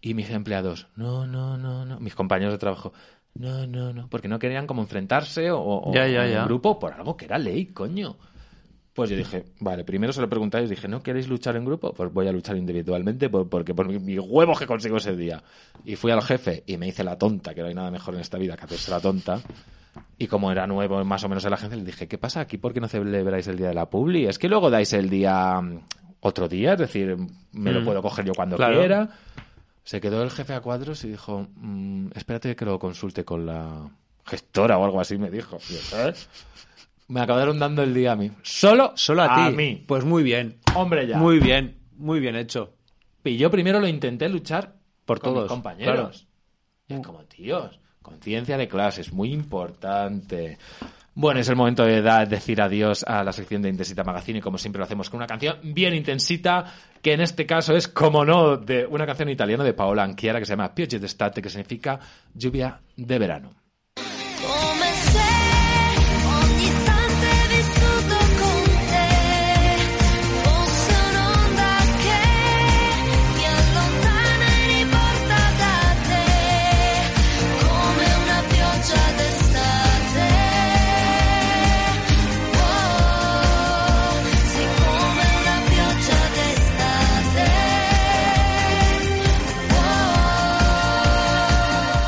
Y mis empleados, no, no, no, no. Mis compañeros de trabajo, no, no, no. Porque no querían como enfrentarse o, o- Ya, ya, ya. grupo por algo que era ley, coño. Pues yo dije, vale, primero se lo pregunté y dije, ¿no queréis luchar en grupo? Pues voy a luchar individualmente por- porque por mi- mis huevos que consigo ese día. Y fui al jefe y me hice la tonta, que no hay nada mejor en esta vida que hacerse la tonta. Y como era nuevo más o menos en la agencia, le dije, ¿qué pasa aquí? ¿Por qué no celebráis el día de la publi? Es que luego dais el día mm, otro día, es decir, me lo Mm. puedo coger yo cuando Claro. quiera. Se quedó el jefe a cuadros y dijo, "Mm, espérate que lo consulte con la gestora o algo así, me dijo. ¿sabes? Me acabaron dando el día a mí. Solo, Solo a, ti. mí. Pues muy bien. Hombre, ya. Muy bien. Muy bien hecho. Y yo primero lo intenté luchar Por con mis todos, compañeros. Y es como, tíos, conciencia de clases, muy importante. Bueno, es el momento de dar- decir adiós a la sección de Intensita Magazine y como siempre lo hacemos con una canción bien intensita, que en este caso es, como no, de una canción italiana de Paola Anchiara que se llama Piogge d'estate, que significa lluvia de verano.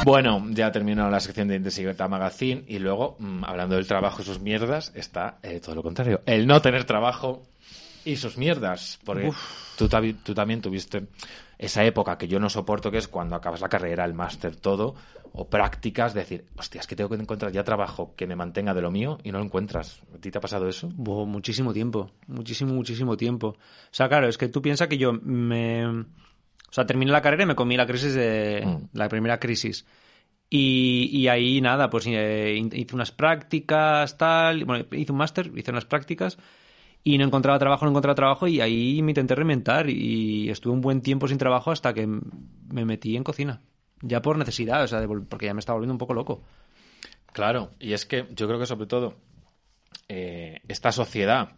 Bueno, ya terminó la sección de Intensita Magazine y luego, mm, hablando del trabajo y sus mierdas, está eh, todo lo contrario. El no tener trabajo y sus mierdas. Porque tú, tú también tuviste esa época que yo no soporto, que es cuando acabas la carrera, el máster, todo, o prácticas, de decir, hostia, es que tengo que encontrar ya trabajo que me mantenga de lo mío y no lo encuentras. ¿A ti te ha pasado eso? Buah, muchísimo tiempo, muchísimo, muchísimo tiempo. O sea, claro, es que tú piensas que yo me... O sea, terminé la carrera y me comí la crisis de... Mm. La primera crisis. Y, y ahí nada, pues eh, hice unas prácticas, tal... Bueno, hice un máster, hice unas prácticas y no encontraba trabajo, no encontraba trabajo y ahí me intenté reinventar y estuve un buen tiempo sin trabajo hasta que me metí en cocina. Ya por necesidad, o sea, de porque ya me estaba volviendo un poco loco. Claro, y es que yo creo que sobre todo eh, esta sociedad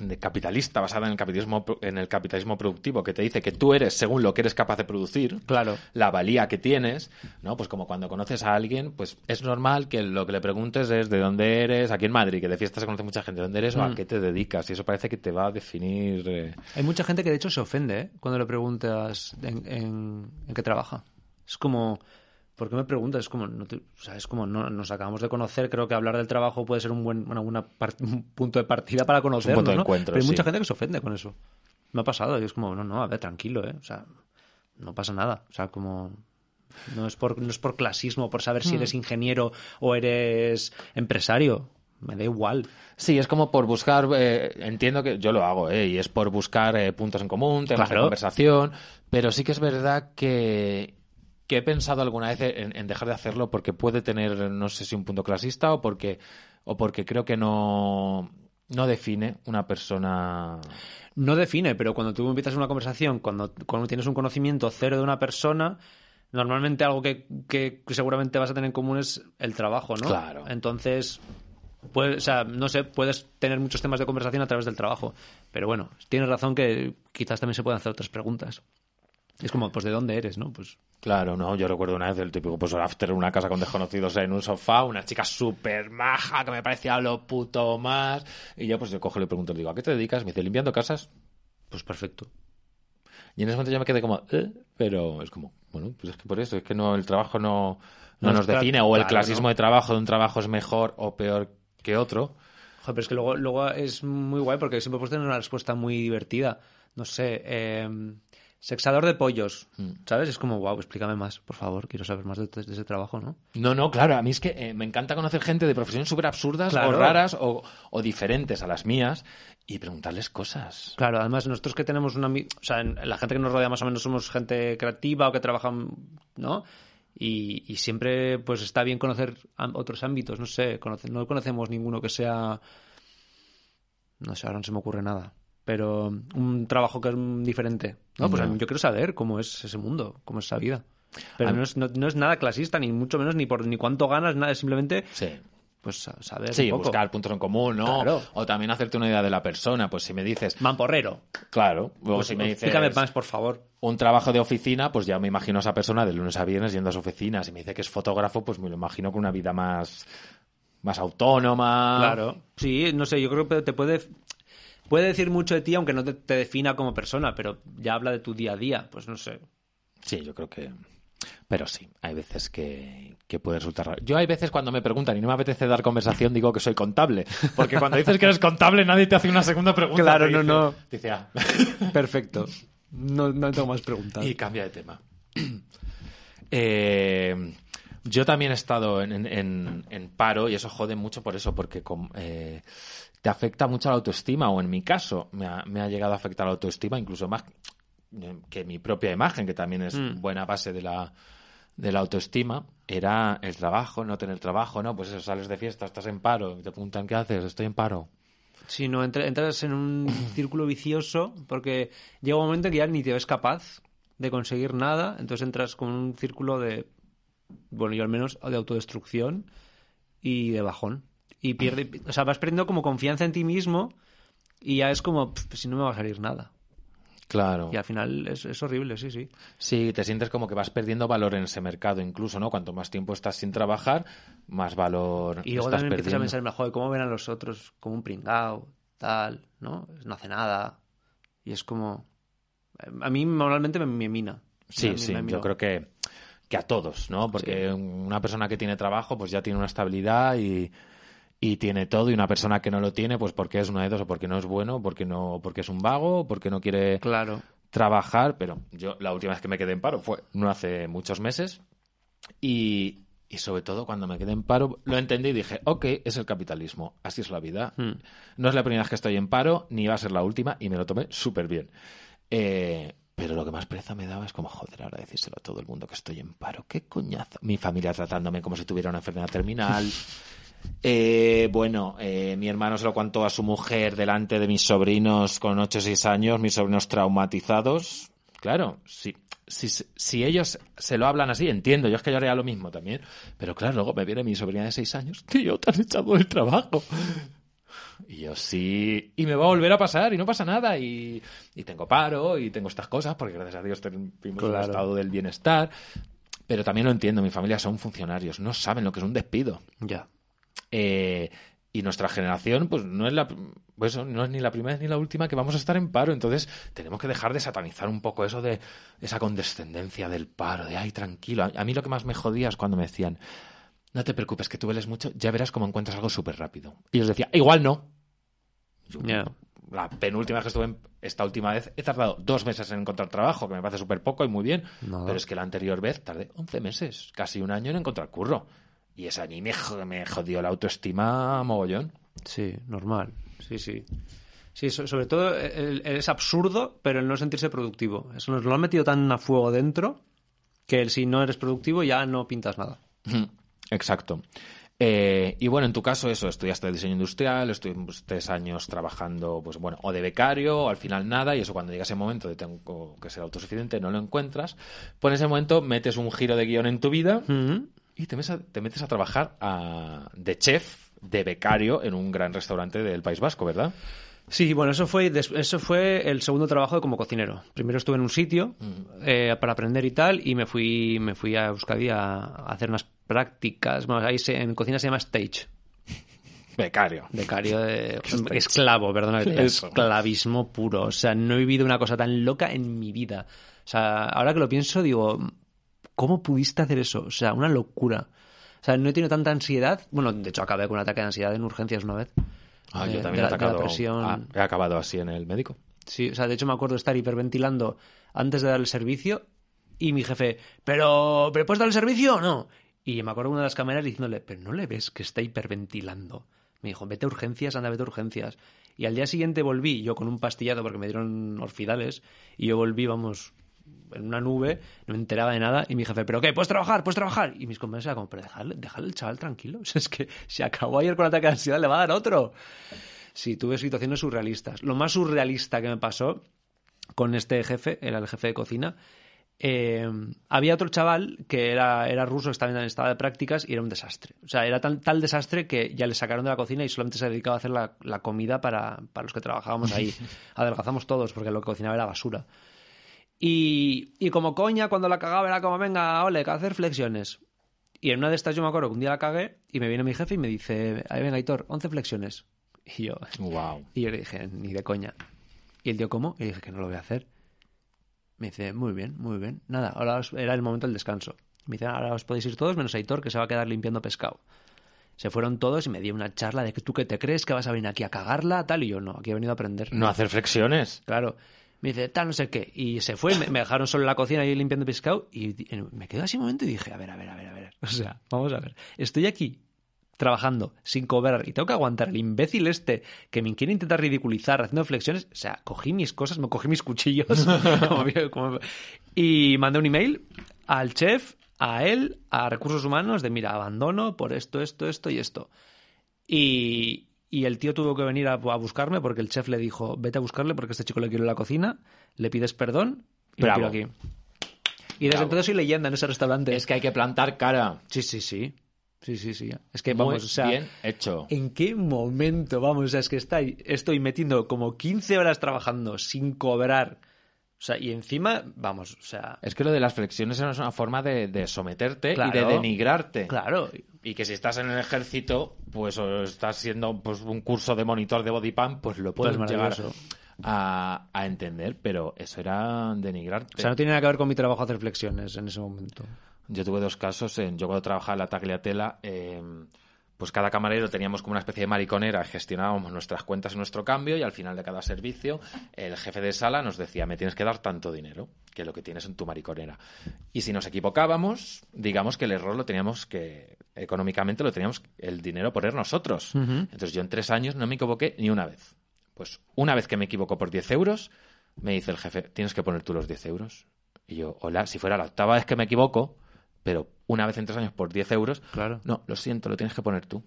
de capitalista basada en el capitalismo en el capitalismo productivo que te dice que tú eres según lo que eres capaz de producir Claro. la valía que tienes no pues como cuando conoces a alguien pues es normal que lo que le preguntes es de dónde eres aquí en Madrid que de fiesta se conoce mucha gente de dónde eres o a Mm. qué te dedicas y eso parece que te va a definir eh, Hay mucha gente que de hecho se ofende ¿eh? cuando le preguntas en, en- en qué trabaja. Es como, ¿por qué me preguntas? Es como, no te- o sea, es como no, nos acabamos de conocer. Creo que hablar del trabajo puede ser un buen una buena par- un punto de partida para conocernos. punto de ¿no? encuentro, Pero hay mucha gente que se ofende con eso. Me ha pasado y es como, no, no, a ver, tranquilo, ¿eh? O sea, no pasa nada. O sea, como. No es por, no es por clasismo, por saber si eres ingeniero o eres empresario. Me da igual. Sí, es como por buscar, eh, entiendo que yo lo hago, eh, y es por buscar eh, puntos en común, temas Claro. de conversación, pero sí que es verdad que, que he pensado alguna vez en, en dejar de hacerlo porque puede tener, no sé si un punto clasista o porque, o porque creo que no, no define una persona. No define, pero cuando tú empiezas una conversación, cuando, cuando tienes un conocimiento cero de una persona, normalmente algo que, que seguramente vas a tener en común es el trabajo, ¿no? Claro. Entonces, o sea, no sé, puedes tener muchos temas de conversación a través del trabajo. Pero bueno, tienes razón que quizás también se pueden hacer otras preguntas. Es como, pues, ¿de dónde eres, no? Pues, Claro, no, yo recuerdo una vez el típico, pues after una casa con desconocidos en un sofá, una chica súper maja que me parecía lo puto más. Y yo pues yo cojo y le pregunto, le digo, ¿a qué te dedicas? Me dice, limpiando casas. pues perfecto. Y en ese momento yo me quedé como, ¿eh? Pero es como, bueno, pues es que por eso, es que no, el trabajo no, no No nos define, o el claro, clasismo ¿no? de trabajo de un trabajo es mejor o peor que otro. Joder, pero es que luego, luego es muy guay porque siempre puedes tener una respuesta muy divertida. No sé, eh, sexador de pollos, ¿sabes? Es como, wow, explícame más, por favor, quiero saber más de, de ese trabajo, ¿no? No, no, claro, a mí es que eh, me encanta conocer gente de profesiones súper absurdas Claro. o raras o, o diferentes a las mías y preguntarles cosas. Claro, además nosotros que tenemos una... O sea, la gente que nos rodea más o menos somos gente creativa o que trabaja, ¿no? Y, y siempre pues está bien conocer otros ámbitos, no sé, conoce- no conocemos ninguno que sea... No sé, ahora no se me ocurre nada. Pero un trabajo que es diferente. No, pues No. yo quiero saber cómo es ese mundo, cómo es esa vida. Pero no es, no, no es nada clasista, ni mucho menos ni por ni cuánto ganas, nada, es simplemente Sí. pues sa- saber Sí, un poco. buscar puntos en común, ¿no? Claro. O también hacerte una idea de la persona. Pues si me dices, Mamporrero. claro, luego Pues, si me dices explícame más, por favor. un trabajo de oficina, pues ya me imagino a esa persona de lunes a viernes yendo a su oficina. Si me dice que es fotógrafo, pues me lo imagino con una vida más, más autónoma. Claro. Sí, no sé, yo creo que te puede, puede decir mucho de ti, aunque no te, te defina como persona, pero ya habla de tu día a día. Pues no sé. Sí, yo creo que. Pero sí, hay veces que, que puede resultar raro. Yo hay veces cuando me preguntan y no me apetece dar conversación, digo que soy contable. Porque cuando dices que eres contable, nadie te hace una segunda pregunta. Claro, no, dice- no. Dice, ah. Perfecto. No, no tengo más preguntas. Y cambia de tema. Eh, yo también he estado en, en- paro y eso jode mucho por eso, porque com- eh, te afecta mucho la autoestima, o en mi caso me ha, me ha llegado a afectar la autoestima, incluso más que mi propia imagen, que también es Mm. buena base de la, de la autoestima, era el trabajo, no tener trabajo, ¿no? Pues eso, sales de fiesta, estás en paro, y te preguntan, ¿qué haces? Estoy en paro. Si no, entra- entras en un círculo vicioso porque llega un momento en que ya ni te ves capaz de conseguir nada, entonces entras con un círculo de, bueno, yo al menos, de autodestrucción y de bajón. Y pierde, o sea, vas perdiendo como confianza en ti mismo y ya es como, "Pff, si no me va a salir nada. Claro. Y al final es, es horrible, sí, sí. Sí, te sientes como que vas perdiendo valor en ese mercado, incluso, ¿no? Cuanto más tiempo estás sin trabajar, más valor Y luego estás también empiezas a pensar, joder, ¿cómo ven a los otros? Como un pringao, tal, ¿no? No hace nada. Y es como... A mí normalmente me, me mina. Sí, Me- sí, me yo creo que, que a todos, ¿no? Porque una persona que tiene trabajo, pues ya tiene una estabilidad y, y tiene todo, y una persona que no lo tiene, pues porque es una de dos, o porque no es bueno, o porque no, porque es un vago, o porque no quiere Claro. trabajar, pero yo la última vez que me quedé en paro fue no hace muchos meses y, y sobre todo cuando me quedé en paro lo entendí y dije, ok, es el capitalismo, así es la vida. Hmm. No es la primera vez que estoy en paro, ni va a ser la última y me lo tomé súper bien. Eh, pero lo que más pereza me daba es como, joder, ahora decírselo a todo el mundo que estoy en paro, qué coñazo. Mi familia tratándome como si tuviera una enfermedad terminal. Eh, bueno, eh, mi hermano se lo contó a su mujer delante de mis sobrinos con 8 o 6 años, mis sobrinos traumatizados. Claro, si, si, si ellos se lo hablan así, entiendo, yo es que yo haría lo mismo también. Pero claro, luego me viene mi sobrina de 6 años, tío, te has echado del trabajo. Y yo sí, y me va a volver a pasar y no pasa nada. Y, y tengo paro y tengo estas cosas, porque gracias a Dios tenemos un Claro. estado del bienestar. Pero también lo entiendo, mi familia son funcionarios, no saben lo que es un despido. Ya. Eh, y nuestra generación, pues no es la pues no es ni la primera ni la última que vamos a estar en paro. Entonces, tenemos que dejar de satanizar un poco eso de esa condescendencia del paro, de ay, tranquilo. A, a mí lo que más me jodía es cuando me decían, no te preocupes, que tú veles mucho, ya verás cómo encuentras algo súper rápido. Y yo les decía, igual no. Yo. La penúltima vez que estuve, en- esta última vez, he tardado dos meses en encontrar trabajo, que me parece súper poco y muy bien. Nada. Pero es que la anterior vez tardé 11 meses, casi un año en encontrar curro. Y eso a mí me, me jodió la autoestima mogollón. Sí, normal. Sí, sí. Sí, so- sobre todo es absurdo, pero el no sentirse productivo. Eso nos lo han metido tan a fuego dentro que el si no eres productivo ya no pintas nada. Exacto. Eh, y bueno, en tu caso eso, estudiaste diseño industrial, estuvimos tres años trabajando, pues bueno, o de becario, o al final nada, y eso cuando llega ese momento de tengo que ser autosuficiente, no lo encuentras, pues en ese momento metes un giro de guion en tu vida Ujú. Y te metes a, te metes a trabajar a- de chef, de becario, en un gran restaurante del País Vasco, ¿verdad? Sí, bueno, eso fue, eso fue el segundo trabajo como cocinero. Primero estuve en un sitio eh, para aprender y tal, y me fui, me fui a Euskadi a, a hacer unas prácticas. Bueno, ahí se- en cocina se llama stage. Becario. Becario de esclavo, perdona, Eso. esclavismo puro. O sea, no he vivido una cosa tan loca en mi vida. O sea, ahora que lo pienso, digo, ¿cómo pudiste hacer eso? O sea, una locura. O sea, no he tenido tanta ansiedad. Bueno, de hecho, acabé con un ataque de ansiedad en urgencias una vez. Ah, De- yo también de he atacado. presión. ah, he acabado así en el médico. Sí, o sea, de hecho me acuerdo estar hiperventilando antes de dar el servicio y mi jefe, ¿pero, ¿pero puedes dar el servicio o no? Y me acuerdo una de las cámaras diciéndole, ¿pero no le ves que está hiperventilando? Me dijo, vete a urgencias, anda, vete a urgencias. Y al día siguiente volví, yo con un pastillado porque me dieron orfidales, y yo volví, vamos, en una nube, no me enteraba de nada, y mi jefe, ¿pero qué? ¿Puedes trabajar? ¿Puedes trabajar? Y mis compañeros eran como, pero dejadle, dejadle al chaval tranquilo. O sea, es que se acabó ayer con ataque de ansiedad, le va a dar otro. Sí, tuve situaciones surrealistas. Lo más surrealista que me pasó con este jefe, era el jefe de cocina, eh, había otro chaval que era, era ruso, estaba, en- estaba de prácticas y era un desastre. O sea, era tan, tal desastre que ya le sacaron de la cocina y solamente se dedicaba a hacer la, la comida para, para los que trabajábamos ahí. Adelgazamos todos porque lo que cocinaba era basura. Y, y como coña, cuando la cagaba era como, venga, ole, que hacer flexiones. Y en una de estas yo me acuerdo que un día la cagué y me viene mi jefe y me dice, ahí venga, Aitor, 11 flexiones. Y yo, Wow. y yo le dije, ni de coña. Y el tío, ¿cómo? Y dije que no lo voy a hacer. Me dice, muy bien, muy bien. Nada, ahora os- era el momento del descanso. Me dice, ahora os podéis ir todos menos Aitor, que se va a quedar limpiando pescado. Se fueron todos y me dio una charla de que tú qué te crees, que vas a venir aquí a cagarla, tal. Y yo, no, aquí he venido a aprender. No hacer flexiones. Claro. Me dice, tal, no sé qué. Y se fue, me, dejaron solo en la cocina ahí limpiando pescado. Y me quedé así un momento y dije, a ver, a ver, a ver, a ver. O sea, vamos a ver. Estoy aquí trabajando sin cobrar y tengo que aguantar el imbécil este que me quiere intentar ridiculizar haciendo flexiones. O sea, cogí mis cosas, me cogí mis cuchillos y mandé un email al chef, a él, a recursos humanos de, mira, abandono por esto, esto, esto y esto. Y, y el tío tuvo que venir a, a buscarme porque el chef le dijo, vete a buscarle porque este chico le quiero en la cocina, le pides perdón y lo quiero aquí. Y desde Bravo. entonces soy leyenda en ese restaurante. Es que hay que plantar cara. Sí, sí, sí. Sí, sí, sí. Es que Muy vamos, o sea, bien hecho. ¿En qué momento? Vamos, o sea, es que está, estoy metiendo como 15 horas trabajando sin cobrar. O sea, y encima, vamos, o sea, Es que lo de las flexiones es una forma de, de someterte y de Claro. denigrarte. claro. Y que si estás en el ejército, pues o estás siendo pues, un curso de monitor de body pump, pues lo puedes Pues llegar a, a entender, pero eso era denigrarte. O sea, no tiene nada que ver con mi trabajo hacer flexiones en ese momento. Yo tuve dos casos. En, yo cuando trabajaba en la tagliatela, eh, pues cada camarero teníamos como una especie de mariconera, gestionábamos nuestras cuentas y nuestro cambio y al final de cada servicio el jefe de sala nos decía, me tienes que dar tanto dinero que lo que tienes en tu mariconera. Y si nos equivocábamos, digamos que el error lo teníamos que, económicamente lo teníamos el dinero poner nosotros. Entonces yo en tres años no me equivoqué ni una vez. Pues una vez que me equivoco por 10 euros, me dice el jefe, tienes que poner tú los 10 euros. Y yo, hola, si fuera la octava vez que me equivoco, pero una vez en tres años por 10 euros, Claro. no, lo siento, lo tienes que poner tú.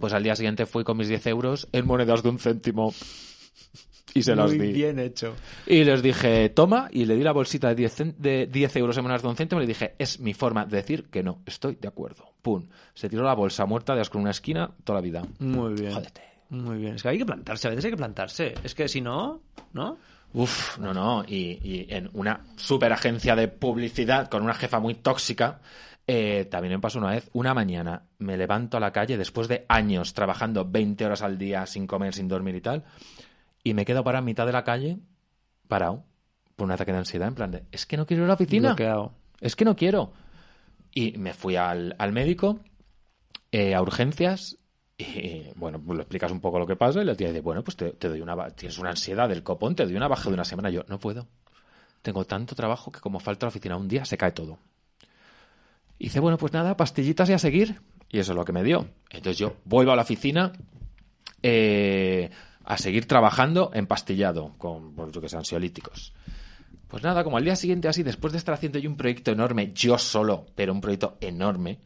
Pues al día siguiente fui con mis 10 euros en monedas de un céntimo y se los di. bien hecho. Y les dije, toma, y le di la bolsita de 10, cen- de 10 euros en monedas de un céntimo y le dije, es mi forma de decir que no, estoy de acuerdo. Pum. Se tiró la bolsa muerta de asco en una esquina toda la vida. Muy bien. Jódete. Muy bien. Es que hay que plantarse, a veces hay que plantarse. Es que si no, ¿no? Uf, no, no. Y, y en una super agencia de publicidad con una jefa muy tóxica, eh, también me pasó una vez, una mañana, me levanto a la calle después de años trabajando 20 horas al día sin comer, sin dormir y tal, y me quedo parado en mitad de la calle, parado, por un ataque de ansiedad, en plan de, es que no quiero ir a la oficina. Bloqueado. Es que no quiero. Y me fui al, al médico, eh, a urgencias, y bueno, pues le explicas un poco lo que pasa, y la tía dice, bueno, pues te, doy una, tienes una ansiedad del copón, te doy una baja de una semana. Yo, no puedo. Tengo tanto trabajo que como falta la oficina un día, se cae todo. Y dice, bueno, pues nada, pastillitas y a seguir. Y eso es lo que me dio. Entonces yo vuelvo a la oficina eh, a seguir trabajando empastillado con, pues, yo que sé, ansiolíticos. Pues nada, como al día siguiente así, después de estar haciendo yo un proyecto enorme, yo solo, pero un proyecto enorme,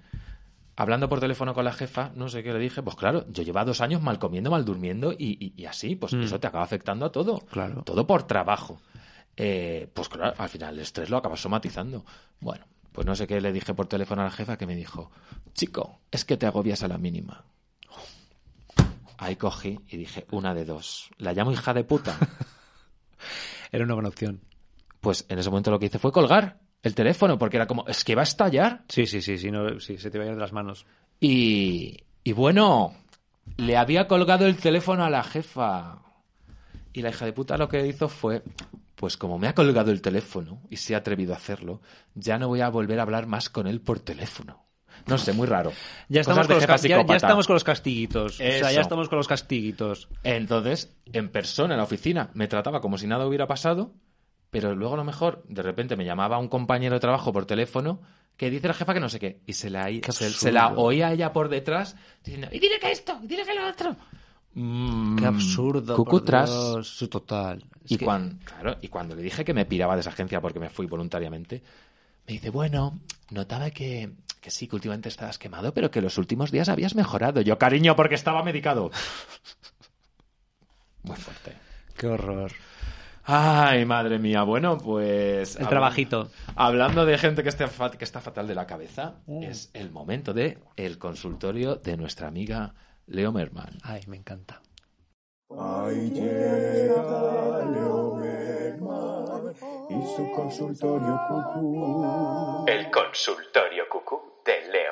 hablando por teléfono con la jefa, no sé qué le dije, pues claro, yo llevaba dos años mal comiendo, mal durmiendo y, y- y así, pues Mm. eso te acaba afectando a todo. Claro. Todo por trabajo. Eh, pues claro, al final el estrés lo acaba somatizando. Bueno, pues no sé qué le dije por teléfono a la jefa que me dijo, chico, es que te agobias a la mínima. Ahí cogí y dije, una de dos. ¿La llamo hija de puta? Era una buena opción. Pues en ese momento lo que hice fue colgar el teléfono, porque era como, es que va a estallar. Sí, sí, sí, sí, no, sí se te va a ir de las manos. Y, y bueno, le había colgado el teléfono a la jefa. Y la hija de puta lo que hizo fue, pues como me ha colgado el teléfono y se ha atrevido a hacerlo, ya no voy a volver a hablar más con él por teléfono. No sé, muy raro. Ya estamos, con los, ya- ya, estamos con los castiguitos. O sea, ya estamos con los castiguitos. Entonces, en persona, en la oficina, me trataba como si nada hubiera pasado, pero luego a lo mejor, de repente me llamaba un compañero de trabajo por teléfono que dice la jefa que no sé qué, y se la, se, se la oía a ella por detrás diciendo, y dile que esto, y dile que lo otro. Mm, Qué absurdo. por Cucutras. Dios. Sí, total. Es Y, que- cuan- claro, y cuando le dije que me piraba de esa agencia porque me fui voluntariamente, me dice, bueno, notaba que, que sí, que últimamente estabas quemado, pero que los últimos días habías mejorado. Yo, cariño, porque estaba medicado. Muy fuerte. Qué horror. Ay, madre mía. Bueno, pues... El trabajito. Hablando de gente que está, fa- que está fatal de la cabeza, es el momento de el consultorio de nuestra amiga Leo Merman. Ay, me encanta. Ahí llega Leo Berman y su consultorio cucú. El consultorio cucú de Leo Merman.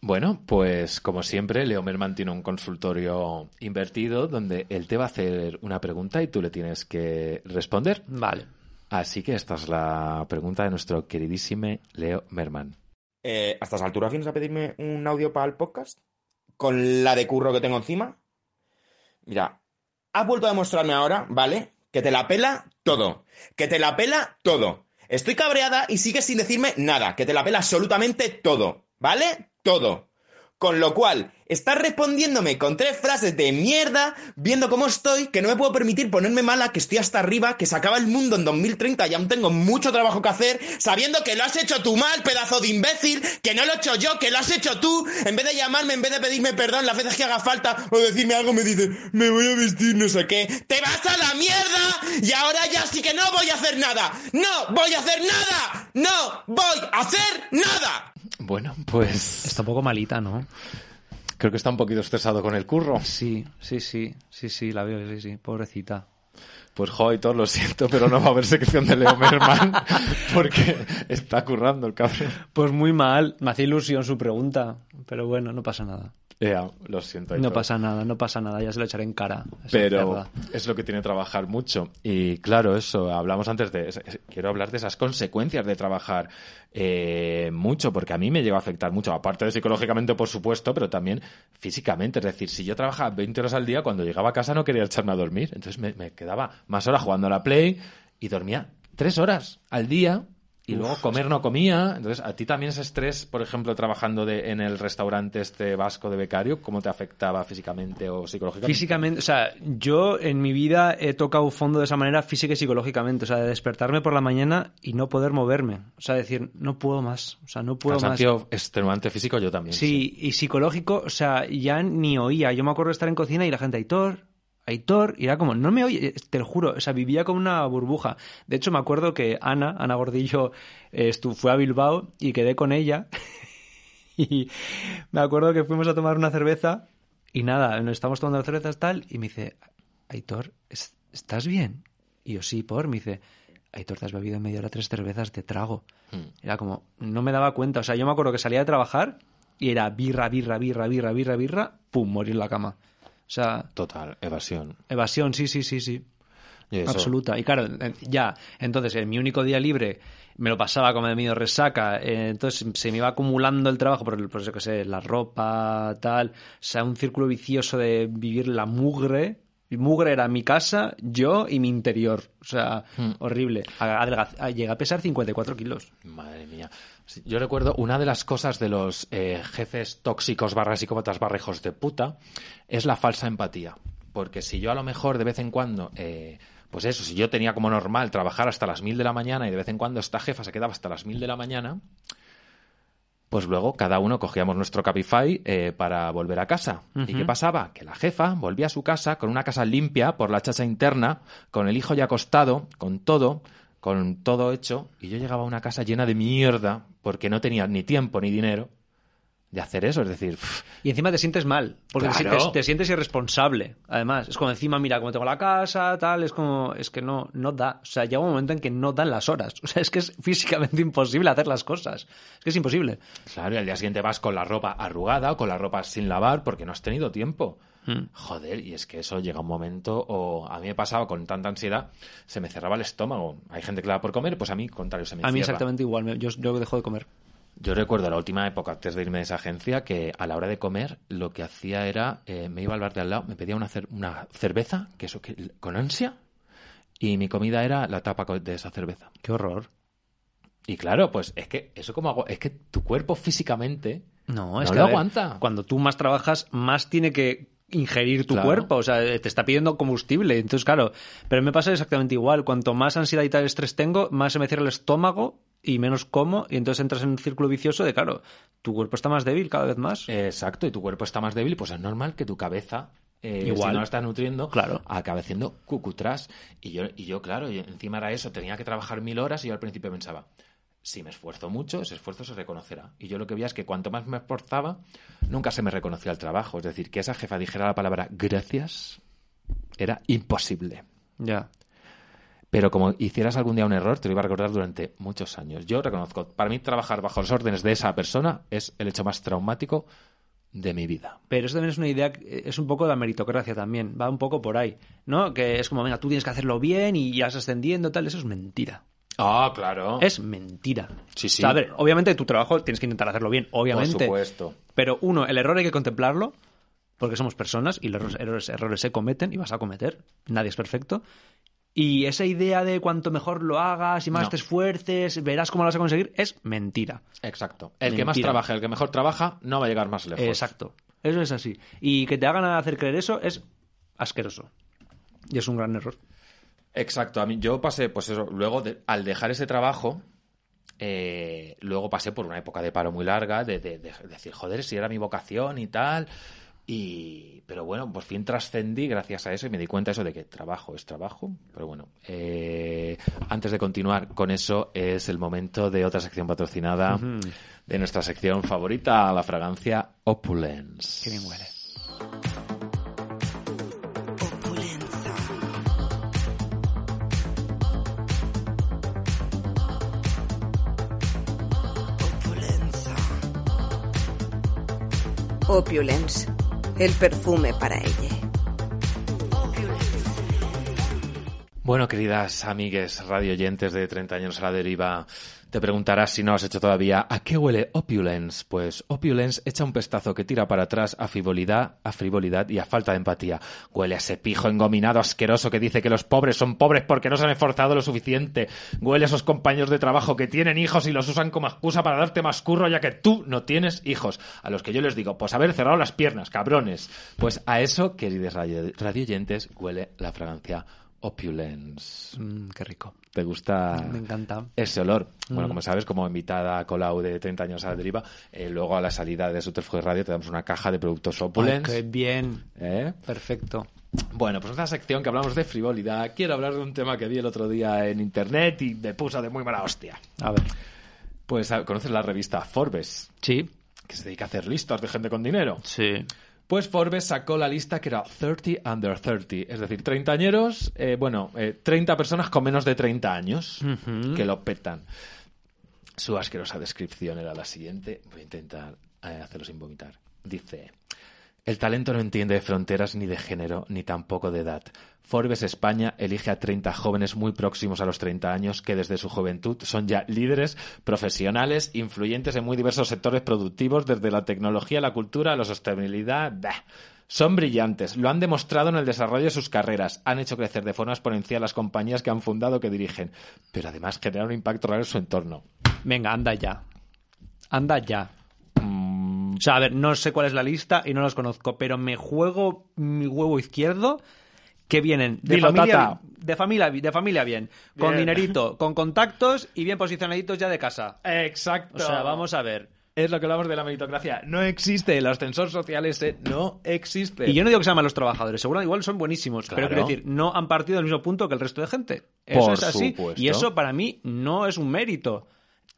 Bueno, pues como siempre, Leo Merman tiene un consultorio invertido donde él te va a hacer una pregunta y tú le tienes que responder. Vale. Así que esta es la pregunta de nuestro queridísimo Leo Merman. Eh, ¿A estas alturas vienes a pedirme un audio para el podcast? ¿Con la de curro que tengo encima? Mira, has vuelto a demostrarme ahora, ¿vale? Que te la pela todo. Que te la pela todo. Estoy cabreada y sigues sin decirme nada. Que te la pela absolutamente todo. ¿Vale? Todo. Con lo cual, estás respondiéndome con tres frases de mierda, viendo cómo estoy, que no me puedo permitir ponerme mala, que estoy hasta arriba, que se acaba el mundo en 2030 y aún tengo mucho trabajo que hacer, sabiendo que lo has hecho tú mal, pedazo de imbécil, que no lo he hecho yo, que lo has hecho tú, en vez de llamarme, en vez de pedirme perdón las veces que haga falta, o decirme algo, me dices, me voy a vestir no sé qué, te vas a la mierda, y ahora ya sí que no voy a hacer nada, no voy a hacer nada, no voy a hacer nada. Bueno, pues Está un poco malita, ¿no? creo que está un poquito estresado con el curro. Sí, sí, sí. Sí, sí, la veo, sí, sí. Pobrecita. Pues Joitor, lo siento, pero no va a haber sección de Leo Merman porque está currando el cabrón. Pues muy mal. Me hacía ilusión su pregunta. Pero bueno, no pasa nada. Ya, lo siento. No pasa nada, no pasa nada. Ya se lo echaré en cara. Pero es lo que tiene trabajar mucho. Y claro, eso, hablamos antes de... es- es- Quiero hablar de esas consecuencias de trabajar eh, mucho, porque a mí me llegó a afectar mucho, aparte de psicológicamente, por supuesto, pero también físicamente. Es decir, si yo trabajaba 20 horas al día, cuando llegaba a casa no quería echarme a dormir. Entonces me, me quedaba más horas jugando a la Play y dormía tres horas al día. Y luego comer no comía. Entonces, ¿a ti también ese estrés, por ejemplo, trabajando de, en el restaurante este vasco de becario, cómo te afectaba físicamente o psicológicamente? Físicamente, o sea, yo en mi vida he tocado fondo de esa manera física y psicológicamente. O sea, de despertarme por la mañana y no poder moverme. O sea, decir, no puedo más. O sea, no puedo más. Cansancio extenuante físico yo también. Sí, y psicológico, o sea, ya ni oía. Yo me acuerdo de estar en cocina y la gente, Aitor, Aitor, y era como, no me oye, te lo juro, o sea, vivía como una burbuja. De hecho, me acuerdo que Ana, Ana Gordillo, eh, fue a Bilbao y quedé con ella. y me acuerdo que fuimos a tomar una cerveza y nada, nos estábamos tomando cervezas tal, y me dice, Aitor, ¿es- ¿estás bien? Y yo, sí, por, me dice, Aitor, te has bebido en media hora tres cervezas de trago. Mm. Era como, no me daba cuenta. O sea, yo me acuerdo que salía de trabajar y era birra, birra, birra, birra, birra, birra, pum, morir en la cama. O sea, Total, evasión. evasión, sí, sí, sí, sí. Y Absoluta. Y claro, eh, ya, entonces en mi único día libre me lo pasaba como de medio resaca, eh, entonces se me iba acumulando el trabajo por, el- por eso que sé, la ropa, tal, o sea, un círculo vicioso de vivir la mugre. Mugre era mi casa, yo y mi interior. O sea, Hmm. horrible. Adelgaz- a- Llegué a pesar 54 kilos. Madre mía. Yo recuerdo una de las cosas de los eh, jefes tóxicos barra psicópatas barra hijos de puta es la falsa empatía. Porque si yo a lo mejor de vez en cuando, eh, pues eso, si yo tenía como normal trabajar hasta las mil de la mañana y de vez en cuando esta jefa se quedaba hasta las mil de la mañana, pues luego cada uno cogíamos nuestro Cabify eh, para volver a casa. ¿Y qué pasaba? Que la jefa volvía a su casa con una casa limpia por la chacha interna, con el hijo ya acostado, con todo, con todo hecho, y yo llegaba a una casa llena de mierda porque no tenía ni tiempo ni dinero de hacer eso. Es decir, pff, Y encima te sientes mal, porque te Claro. sientes, te sientes irresponsable. Además, es como encima, mira, como tengo la casa, tal, es como, es que no, no da. O sea, llega un momento en que no dan las horas. O sea, es que es físicamente imposible hacer las cosas. Es que es imposible. Claro, y al día siguiente vas con la ropa arrugada o con la ropa sin lavar porque no has tenido tiempo. Hmm. Joder, y es que eso llega un momento, o a mí me pasaba con tanta ansiedad, se me cerraba el estómago. Hay gente que le da por comer, pues a mí, contrario, se me A mí cierra. exactamente igual. Yo, yo dejo de comer. Yo recuerdo la última época antes de irme de esa agencia que a la hora de comer lo que hacía era, eh, me iba al bar de al lado, me pedía una, cer- una cerveza, que eso que, con ansia, y mi comida era la tapa de esa cerveza. Qué horror. Y claro, pues es que eso como hago, es que tu cuerpo físicamente No, es No que lo a ver, aguanta. Cuando tú más trabajas, más tiene que ingerir tu Claro. cuerpo, o sea, te está pidiendo combustible. Entonces, claro, pero me pasa exactamente igual. Cuanto más ansiedad y tal estrés tengo, más se me cierra el estómago y menos como, y entonces entras en un círculo vicioso de, claro, tu cuerpo está más débil cada vez más. Exacto, y tu cuerpo está más débil, pues es normal que tu cabeza, eh, Igual. si no la estás nutriendo, Claro. acabe haciendo cucutrás. Y yo, y yo, claro, y encima era eso, tenía que trabajar mil horas y yo al principio pensaba, si me esfuerzo mucho, ese esfuerzo se reconocerá. Y yo lo que veía es que cuanto más me esforzaba, nunca se me reconocía el trabajo. Es decir, que esa jefa dijera la palabra gracias era imposible. Ya. Pero como hicieras algún día un error, te lo iba a recordar durante muchos años. Yo reconozco, para mí trabajar bajo las órdenes de esa persona es el hecho más traumático de mi vida. Pero eso también es una idea, es un poco de la meritocracia también, va un poco por ahí, ¿no? Que es como, venga, tú tienes que hacerlo bien y ya vas ascendiendo, tal, eso es mentira. Ah, claro. Es mentira. Sí, sí. O sea, a ver, obviamente tu trabajo tienes que intentar hacerlo bien, obviamente. Por supuesto. Pero uno, el error hay que contemplarlo, porque somos personas y los errores, errores, errores se cometen y vas a cometer. Nadie es perfecto. Y esa idea de cuanto mejor lo hagas y más No. te esfuerces, verás cómo lo vas a conseguir, es mentira. Exacto. El que más trabaja, el que mejor trabaja, no va a llegar más lejos. Exacto. Eso es así. Y que te hagan hacer creer eso es asqueroso. Y es un gran error. Exacto. A mí, yo pasé, pues eso, luego, de- al dejar ese trabajo, eh, luego pasé por una época de paro muy larga, de, de- de decir, joder, si era mi vocación y tal. Y, pero bueno, por fin trascendí gracias a eso y me di cuenta eso de que trabajo es trabajo. Pero bueno, eh, antes de continuar con eso, es el momento de otra sección patrocinada, de nuestra sección favorita, la fragancia Opulence. Qué bien huele. Opulence, el perfume para ella. Bueno, queridas amigues radioyentes de 30 años a la deriva, te preguntarás si no has hecho todavía ¿a qué huele Opulence? Pues Opulence echa un pestazo que tira para atrás a frivolidad, a frivolidad y a falta de empatía. Huele a ese pijo engominado asqueroso que dice que los pobres son pobres porque no se han esforzado lo suficiente. Huele a esos compañeros de trabajo que tienen hijos y los usan como excusa para darte más curro ya que tú no tienes hijos. A los que yo les digo, pues haber cerrado las piernas, cabrones. Pues a eso, queridos radio- radioyentes, huele la fragancia Opulence. Mm, qué rico. ¿Te gusta Me encanta. ese olor? Bueno, Mm. como sabes, como invitada a Colau de 30 años a la deriva, eh, luego a la salida de Subterfuge Radio te damos una caja de productos Ay, Opulence. qué bien. ¿eh? Perfecto. Bueno, pues esta sección que hablamos de frivolidad, quiero hablar de un tema que vi el otro día en internet y me puso de muy mala hostia. A ver. Pues, ¿conoces la revista Forbes? Sí. Que se dedica a hacer listas de gente con dinero. Sí. Pues Forbes sacó la lista que era 30 under 30, es decir, treintañeros, eh, bueno, eh, 30 personas con menos de 30 años que lo petan. Su asquerosa descripción era la siguiente, voy a intentar eh, hacerlo sin vomitar. Dice, el talento no entiende de fronteras ni de género, ni tampoco de edad. Forbes España elige a 30 jóvenes muy próximos a los 30 años que desde su juventud son ya líderes, profesionales, influyentes en muy diversos sectores productivos, desde la tecnología, la cultura, la sostenibilidad. bah. Son brillantes, lo han demostrado en el desarrollo de sus carreras, han hecho crecer de forma exponencial las compañías que han fundado que dirigen, pero además generan un impacto real en su entorno. Venga, anda ya. Anda ya. O sea, a ver, no sé cuál es la lista y no los conozco, pero me juego mi huevo izquierdo que vienen de Dilo, familia, de familia de familia bien, con dinerito, con contactos y bien posicionaditos ya de casa. Exacto. O sea, vamos a ver. Es lo que hablamos de la meritocracia. No existe. El ascensor social ese no existe. Y yo no digo que sean malos trabajadores, seguro igual son buenísimos, Claro. pero quiero decir, no han partido del mismo punto que el resto de gente. Eso Por es así. supuesto. Y eso para mí no es un mérito.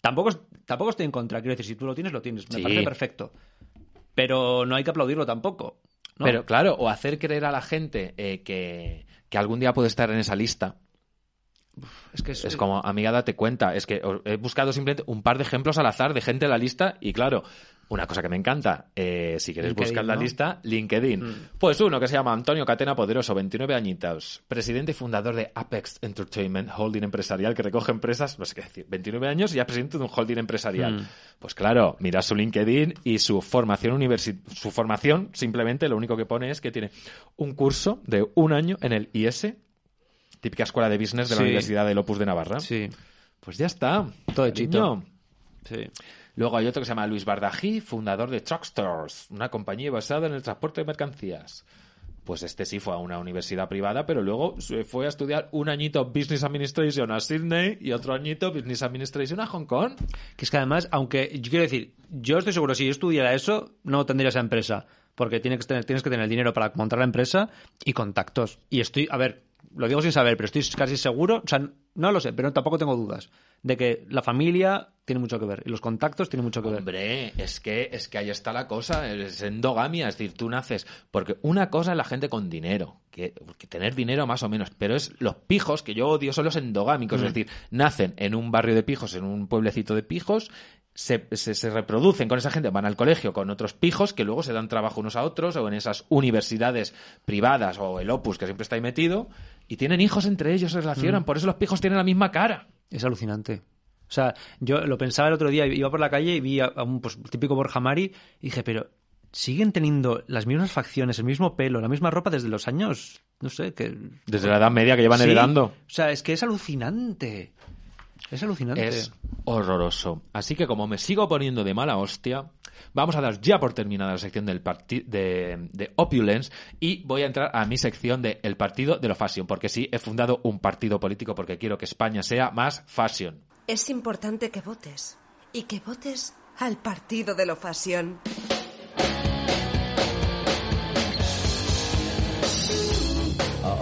Tampoco, tampoco estoy en contra, quiero decir, si tú lo tienes, lo tienes. Me Sí. parece perfecto. Pero no hay que aplaudirlo tampoco. ¿no? Pero claro, o hacer creer a la gente eh, que, que algún día puede estar en esa lista. Es que es, Es como, amiga, date cuenta. Es que he buscado simplemente un par de ejemplos al azar de gente en la lista y claro, una cosa que me encanta, eh, si LinkedIn, buscar la ¿no? lista, LinkedIn. Mm. Pues uno que se llama Antonio Catena Poderoso, 29 añitos, presidente y fundador de Apex Entertainment, holding empresarial que recoge empresas, no sé qué decir, 29 años y ya presidente de un holding empresarial. Mm. Pues claro, mira su LinkedIn y su formación universi- su formación simplemente lo único que pone es que tiene un curso de un año en el IS, típica escuela de business de la Sí. Universidad del Opus de Navarra. Sí, Pues ya está. Todo hechito. Sí. Luego hay otro que se llama Luis Bardají, fundador de Truckstores, una compañía basada en el transporte de mercancías. Pues este sí fue a una universidad privada, pero luego se fue a estudiar un añito Business Administration a Sydney y otro añito Business Administration a Hong Kong. Que es que además, aunque yo quiero decir, yo estoy seguro, si yo estudiara eso, no tendría esa empresa. Porque tienes que tener, tienes que tener dinero para montar la empresa y contactos. Y estoy, a ver, lo digo sin saber, pero estoy casi seguro, o sea, no lo sé, pero tampoco tengo dudas, de que la familia tiene mucho que ver y los contactos tienen mucho que ver. Hombre, es que, es que ahí está la cosa, es endogamia, es decir, tú naces, porque una cosa es la gente con dinero, que, que tener dinero más o menos, pero es los pijos, que yo odio, son los endogámicos, Mm. es decir, nacen en un barrio de pijos, en un pueblecito de pijos, se, se, se reproducen con esa gente, van al colegio con otros pijos que luego se dan trabajo unos a otros o en esas universidades privadas o el Opus que siempre está ahí metido y tienen hijos entre ellos, se relacionan, Mm. por eso los pijos tienen la misma cara. Es alucinante. O sea, yo lo pensaba el otro día, iba por la calle y vi a, a un pues, típico Borja Mari y dije, pero siguen teniendo las mismas facciones, el mismo pelo, la misma ropa desde los años, no sé, que... Desde la Edad Media que llevan Sí. heredando. O sea, es que es alucinante. Es alucinante. Es horroroso. Así que como me sigo poniendo de mala hostia, vamos a dar ya por terminada la sección del de, de Opulence y voy a entrar a mi sección de El Partido de lo Fashion, porque sí, he fundado un partido político porque quiero que España sea más fashion. Es importante que votes. Y que votes al partido de lo fashion.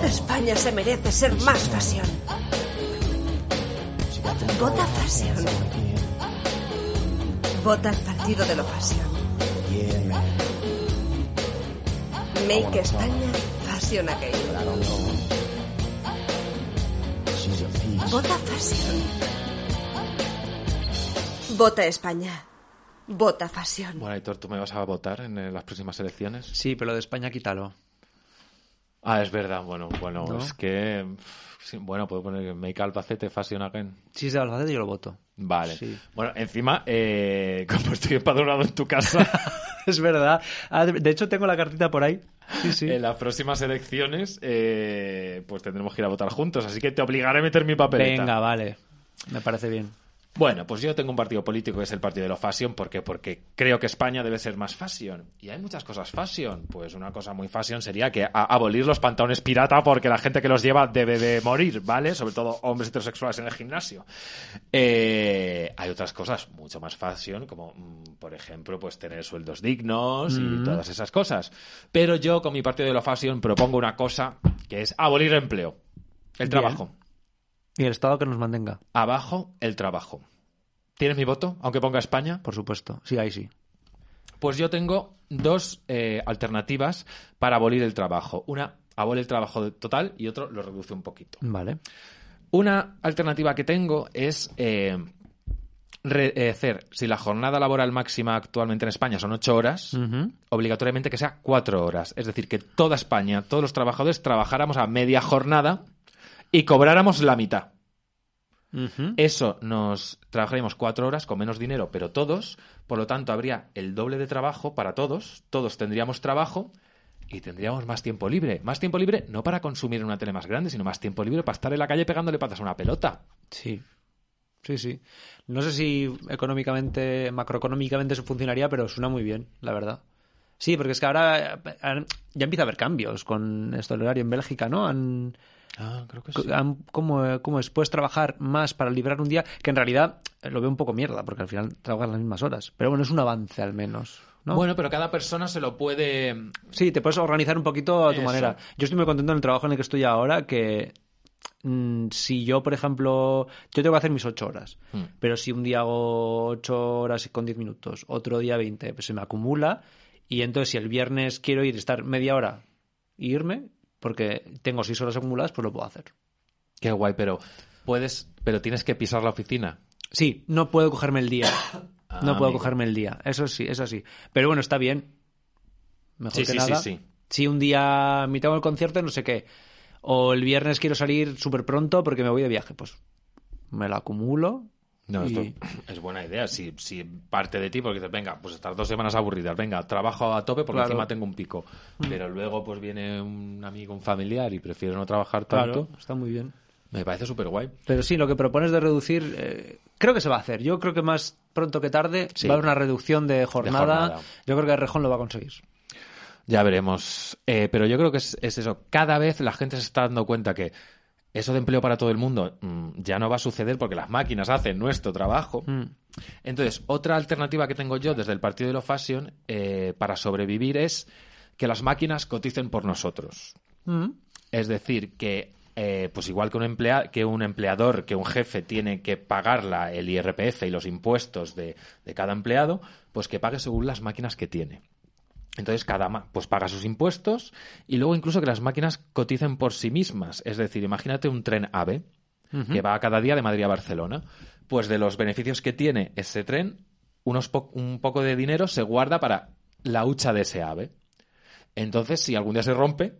España se merece ser más fashion. Vota fashion. Vota al partido de lo fashion. Make España fashion again. Vota fashion. Vota España. Vota fashion. Bueno, Aitor, ¿tú me vas a votar en eh, las próximas elecciones? Sí, pero lo de España quítalo. Ah, es verdad. Bueno, bueno, ¿No? es que... sí, bueno, puedo poner Make Albacete Fashion Again. Si es de Albacete, yo lo voto. Vale. Sí. Bueno, encima, eh, como estoy empadronado en tu casa... es verdad. Ah, de de hecho, tengo la cartita por ahí. Sí, sí. En las próximas elecciones, eh, pues tendremos que ir a votar juntos, así que te obligaré a meter mi papeleta. Venga, vale. Me parece bien. Bueno, pues yo tengo un partido político que es el partido de lo fashion, ¿por qué? Porque creo que España debe ser más fashion. Y hay muchas cosas fashion. Pues una cosa muy fashion sería que a- abolir los pantalones pirata porque la gente que los lleva debe de morir, ¿vale? Sobre todo hombres heterosexuales en el gimnasio. Eh, hay otras cosas mucho más fashion, como mm, por ejemplo, pues tener sueldos dignos y Mm. todas esas cosas. Pero yo con mi partido de lo fashion propongo una cosa que es abolir el empleo. El Bien. trabajo. Y el Estado que nos mantenga, Abajo el trabajo. ¿Tienes mi voto? Aunque ponga España. por supuesto. Sí, ahí sí. Pues yo tengo dos eh, alternativas para abolir el trabajo. Una abole el trabajo total y otro lo reduce un poquito. Vale. Una alternativa que tengo es eh, eh, hacer, si la jornada laboral máxima actualmente en España son ocho horas, obligatoriamente que sea cuatro horas. Es decir, que toda España, todos los trabajadores trabajáramos a media jornada y cobráramos la mitad. Eso nos trabajaríamos cuatro horas con menos dinero, pero todos, por lo tanto, habría el doble de trabajo para todos, todos tendríamos trabajo y tendríamos más tiempo libre. Más tiempo libre no para consumir una tele más grande, sino más tiempo libre para estar en la calle pegándole patas a una pelota. Sí. Sí, sí. No sé si económicamente, macroeconómicamente eso funcionaría, pero suena muy bien, la verdad. Sí, porque es que ahora eh, ya empieza a haber cambios con esto del horario en Bélgica, ¿no? Han, Ah, creo que sí. am- ¿Cómo, eh, cómo es? Puedes trabajar más para librar un día, que en realidad eh, lo veo un poco mierda, porque al final trabajas las mismas horas. Pero bueno, es un avance al menos. ¿no? Bueno, pero cada persona se lo puede... Sí, te puedes organizar un poquito a tu Eso. manera. Yo estoy muy contento en el trabajo en el que estoy ahora, que mm, si yo, por ejemplo, yo tengo que hacer mis ocho horas, Hmm. pero si un día hago ocho horas con diez minutos, otro día veinte, pues se me acumula y entonces si el viernes quiero ir, estar media hora e irme, porque tengo seis horas acumuladas, pues lo puedo hacer. Qué guay, pero puedes... Pero tienes que pisar la oficina. Sí, no puedo cogerme el día. Ah, no puedo amigo. cogerme el día. Eso sí, eso sí. Pero bueno, está bien. Mejor Sí, que sí, sí, nada. sí. Si un día me tengo el concierto, no sé qué. O el viernes quiero salir súper pronto porque me voy de viaje. Pues me lo acumulo. No, y- esto es buena idea. Si, si parte de ti, porque dices, venga, pues estas dos semanas aburridas, venga, trabajo a tope porque Claro. encima tengo un pico. Pero luego, pues viene un amigo, un familiar y prefiero no trabajar Claro, tanto. está muy bien. Me parece súper guay. Pero sí, lo que propones de reducir, eh, creo que se va a hacer. Yo creo que más pronto que tarde Sí. va a haber una reducción de jornada. jornada. Yo creo que Rejón lo va a conseguir. Ya veremos. Eh, pero yo creo que es, es eso. Cada vez la gente se está dando cuenta que eso de empleo para todo el mundo mm, ya no va a suceder porque las máquinas hacen nuestro trabajo. Mm. Entonces, otra alternativa que tengo yo desde el partido de lo fashion eh, para sobrevivir es que las máquinas coticen por nosotros. Mm. Es decir, que eh, pues igual que un, emplea que un empleador, que un jefe tiene que pagar la- el IRPF y los impuestos de, de cada empleado, pues que pague según las máquinas que tiene. Entonces cada ma- pues paga sus impuestos y luego incluso que las máquinas coticen por sí mismas. Es decir, imagínate un tren AVE que va cada día de Madrid a Barcelona. Pues de los beneficios que tiene ese tren, unos po- un poco de dinero se guarda para la hucha de ese AVE. Entonces, si algún día se rompe,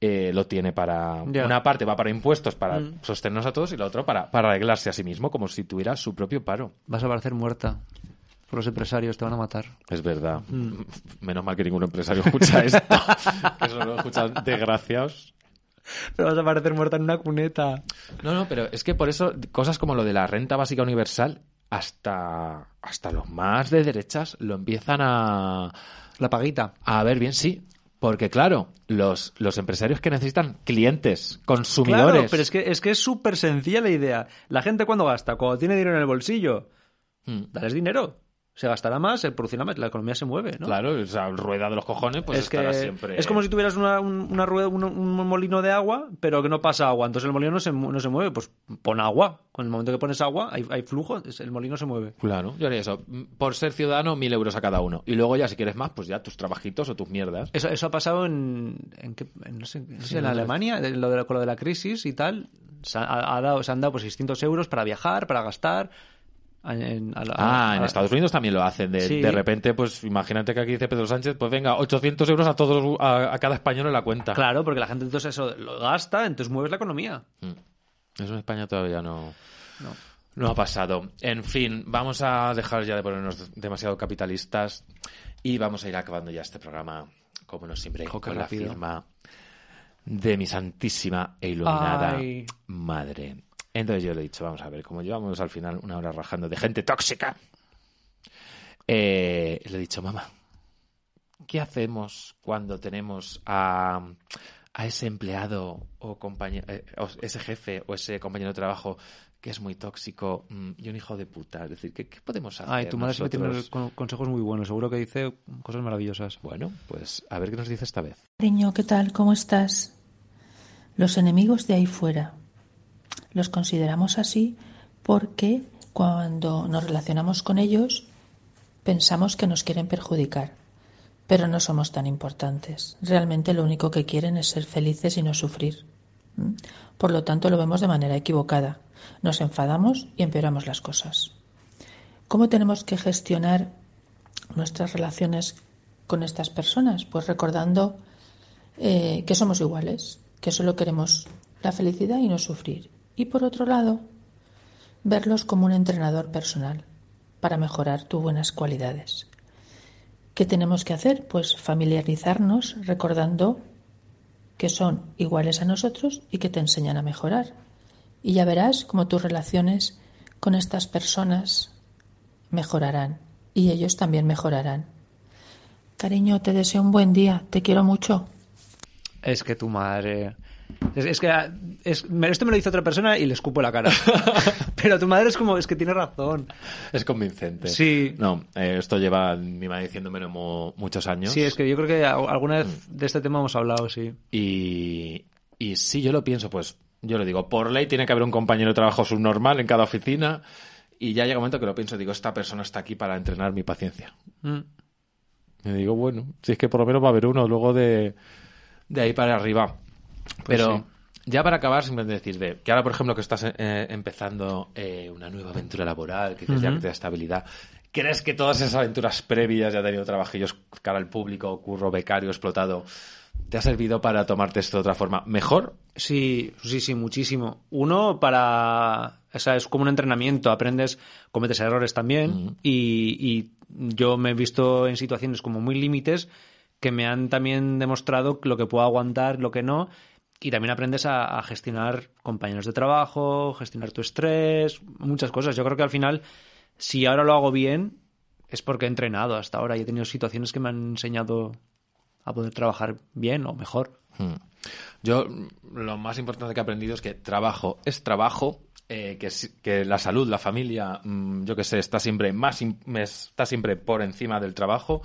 eh, lo tiene para... Una parte va para impuestos, para Mm. sostenernos a todos, y la otra para, para arreglarse a sí mismo, como si tuviera su propio paro. Vas a parecer muerta. Por los empresarios te van a matar. Es verdad. Mm. Menos mal que ningún empresario escucha esto. que solo lo escuchan desgraciados. Pero vas a parecer muerta en una cuneta. No, no, pero es que por eso cosas como lo de la renta básica universal, hasta, hasta los más de derechas lo empiezan a, La paguita. a ver bien, sí. Porque claro, los, los empresarios que necesitan clientes, consumidores. Claro, pero es que es que es súper sencilla la idea. La gente cuando gasta, cuando tiene dinero en el bolsillo, Mm. dales dinero. Se gastará más, se producirá más, la economía se mueve, ¿no? Claro, o sea, rueda de los cojones, pues es estará que siempre. es como si tuvieras una, un- una rueda, un, un molino de agua, pero que no pasa agua. Entonces el molino no se, no se mueve. Pues pon agua. Con el momento que pones agua, hay, hay flujo, el molino se mueve. Claro, yo haría eso. Por ser ciudadano, mil euros a cada uno. Y luego ya, si quieres más, pues ya tus trabajitos o tus mierdas. Eso, eso ha pasado en, en, qué- en no sé, no sé, Sí, en Alemania, lo de, con lo de la crisis y tal. Se, ha- ha dado, se han dado pues 600 euros para viajar, para gastar. En, a la- Ah, en Estados Unidos también lo hacen. De, Sí. de repente, pues imagínate que aquí dice Pedro Sánchez, pues venga, 800 euros a todos a, a cada español en la cuenta. Claro, porque la gente entonces eso lo gasta, entonces mueves la economía. Mm. Eso en España todavía no, No. no ha pasado. En fin, vamos a dejar ya de ponernos demasiado capitalistas y vamos a ir acabando ya este programa, como no siempre, con la firma de mi santísima e iluminada Ay. madre. Entonces yo le he dicho, vamos a ver, como llevamos al final una hora rajando de gente tóxica, eh, le he dicho, mamá, ¿qué hacemos cuando tenemos a, a ese empleado o compañero, eh, o ese jefe o ese compañero de trabajo que es muy tóxico mm, y un hijo de puta? Es decir, ¿qué, qué podemos hacer? Ay, tu madre siempre tiene consejos muy buenos. Seguro que dice cosas maravillosas. Bueno, pues a ver qué nos dice esta vez. Cariño, ¿qué tal? ¿Cómo estás? Los enemigos de ahí fuera. Los consideramos así porque cuando nos relacionamos con ellos pensamos que nos quieren perjudicar, pero no somos tan importantes. Realmente lo único que quieren es ser felices y no sufrir. ¿Mm? Por lo tanto, lo vemos de manera equivocada. Nos enfadamos y empeoramos las cosas. ¿Cómo tenemos que gestionar nuestras relaciones con estas personas? Pues recordando eh, que somos iguales, que solo queremos la felicidad y no sufrir. Y por otro lado, verlos como un entrenador personal para mejorar tus buenas cualidades. ¿Qué tenemos que hacer? Pues familiarizarnos recordando que son iguales a nosotros y que te enseñan a mejorar. Y ya verás cómo tus relaciones con estas personas mejorarán y ellos también mejorarán. Cariño, te deseo un buen día, te quiero mucho. Es que tu madre. Es, es que ah, es, me- esto me lo dice otra persona y le escupo la cara. Pero tu madre es como, es que tiene razón. Es convincente. Sí. No, eh, esto lleva mi madre diciéndomelo mo- muchos años. Sí, es que yo creo que alguna vez de este tema hemos hablado, sí. Y, y si yo lo pienso, pues yo le digo, por ley tiene que haber un compañero de trabajo subnormal en cada oficina. Y ya llega un momento que lo pienso, digo, esta persona está aquí para entrenar mi paciencia. Mm. Y digo, bueno, si es que por lo menos va a haber uno luego de, de ahí para arriba. Pero Pues sí. ya para acabar, simplemente decir de, que ahora, por ejemplo, que estás eh, empezando eh, una nueva aventura laboral, que dices ya que te da estabilidad, ¿crees que todas esas aventuras previas, ya tenido trabajillos cara al público, curro becario explotado, te ha servido para tomarte esto de otra forma mejor? Sí, sí, sí, muchísimo. Uno para... O sea, es como un entrenamiento, aprendes, cometes errores también y, y yo me he visto en situaciones como muy límites que me han también demostrado lo que puedo aguantar, lo que no, y también aprendes a, gestionar compañeros de trabajo, gestionar tu estrés, muchas cosas. Yo creo que al final, si ahora lo hago bien, es porque he entrenado hasta ahora y he tenido situaciones que me han enseñado a poder trabajar bien o mejor. Hmm. Yo lo más importante que he aprendido es que trabajo es trabajo, eh, que, la salud, la familia, mm, yo que sé, está siempre más está siempre por encima del trabajo.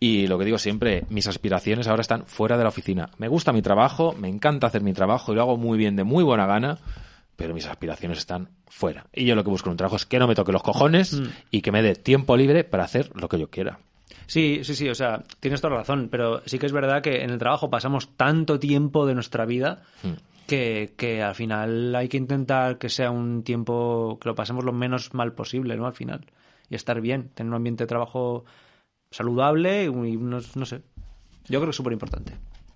Y lo que digo siempre, mis aspiraciones ahora están fuera de la oficina. Me gusta mi trabajo, me encanta hacer mi trabajo y lo hago muy bien, de muy buena gana, pero mis aspiraciones están fuera. Y yo lo que busco en un trabajo es que no me toque los cojones y que me dé tiempo libre para hacer lo que yo quiera. Sí, sí, sí, o sea, tienes toda la razón, pero sí que es verdad que en el trabajo pasamos tanto tiempo de nuestra vida Hmm. que, que al final hay que intentar que sea un tiempo que lo pasemos lo menos mal posible, ¿no? Al final. Y estar bien, tener un ambiente de trabajo saludable y unos, no sé. Yo creo que es súper importante.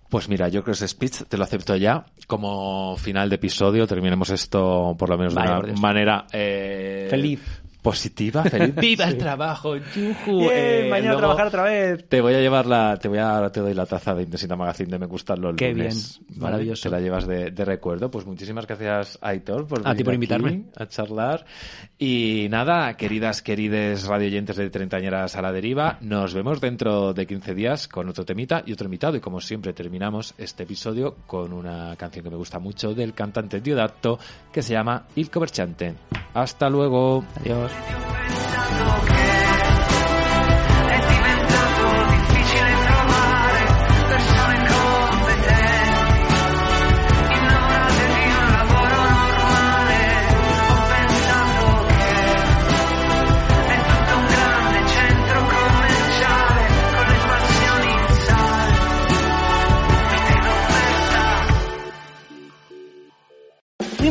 Pues mira, yo creo que ese speech te lo acepto ya. Como final de episodio, terminemos esto por lo menos Vaya, de una manera eh, Feliz. Positiva, feliz. ¡Viva el trabajo! ¡Yujú! Bien, Eh, mañana a trabajar otra vez. Te voy a llevar la, te voy a, ahora te doy la taza de Intensita Magazine de Me Gustarlo el Qué lunes, bien, ¿vale? maravilloso. Te la llevas de, de recuerdo. Pues muchísimas gracias, Aitor, por A ti venir por aquí invitarme. a charlar. Y nada, queridas, querides radioyentes de Treintañeras a la Deriva, nos vemos dentro de 15 días con otro temita y otro invitado. Y como siempre, terminamos este episodio con una canción que me gusta mucho del cantante Diodato que se llama Il Comerciante. Hasta luego. Adiós. Radio.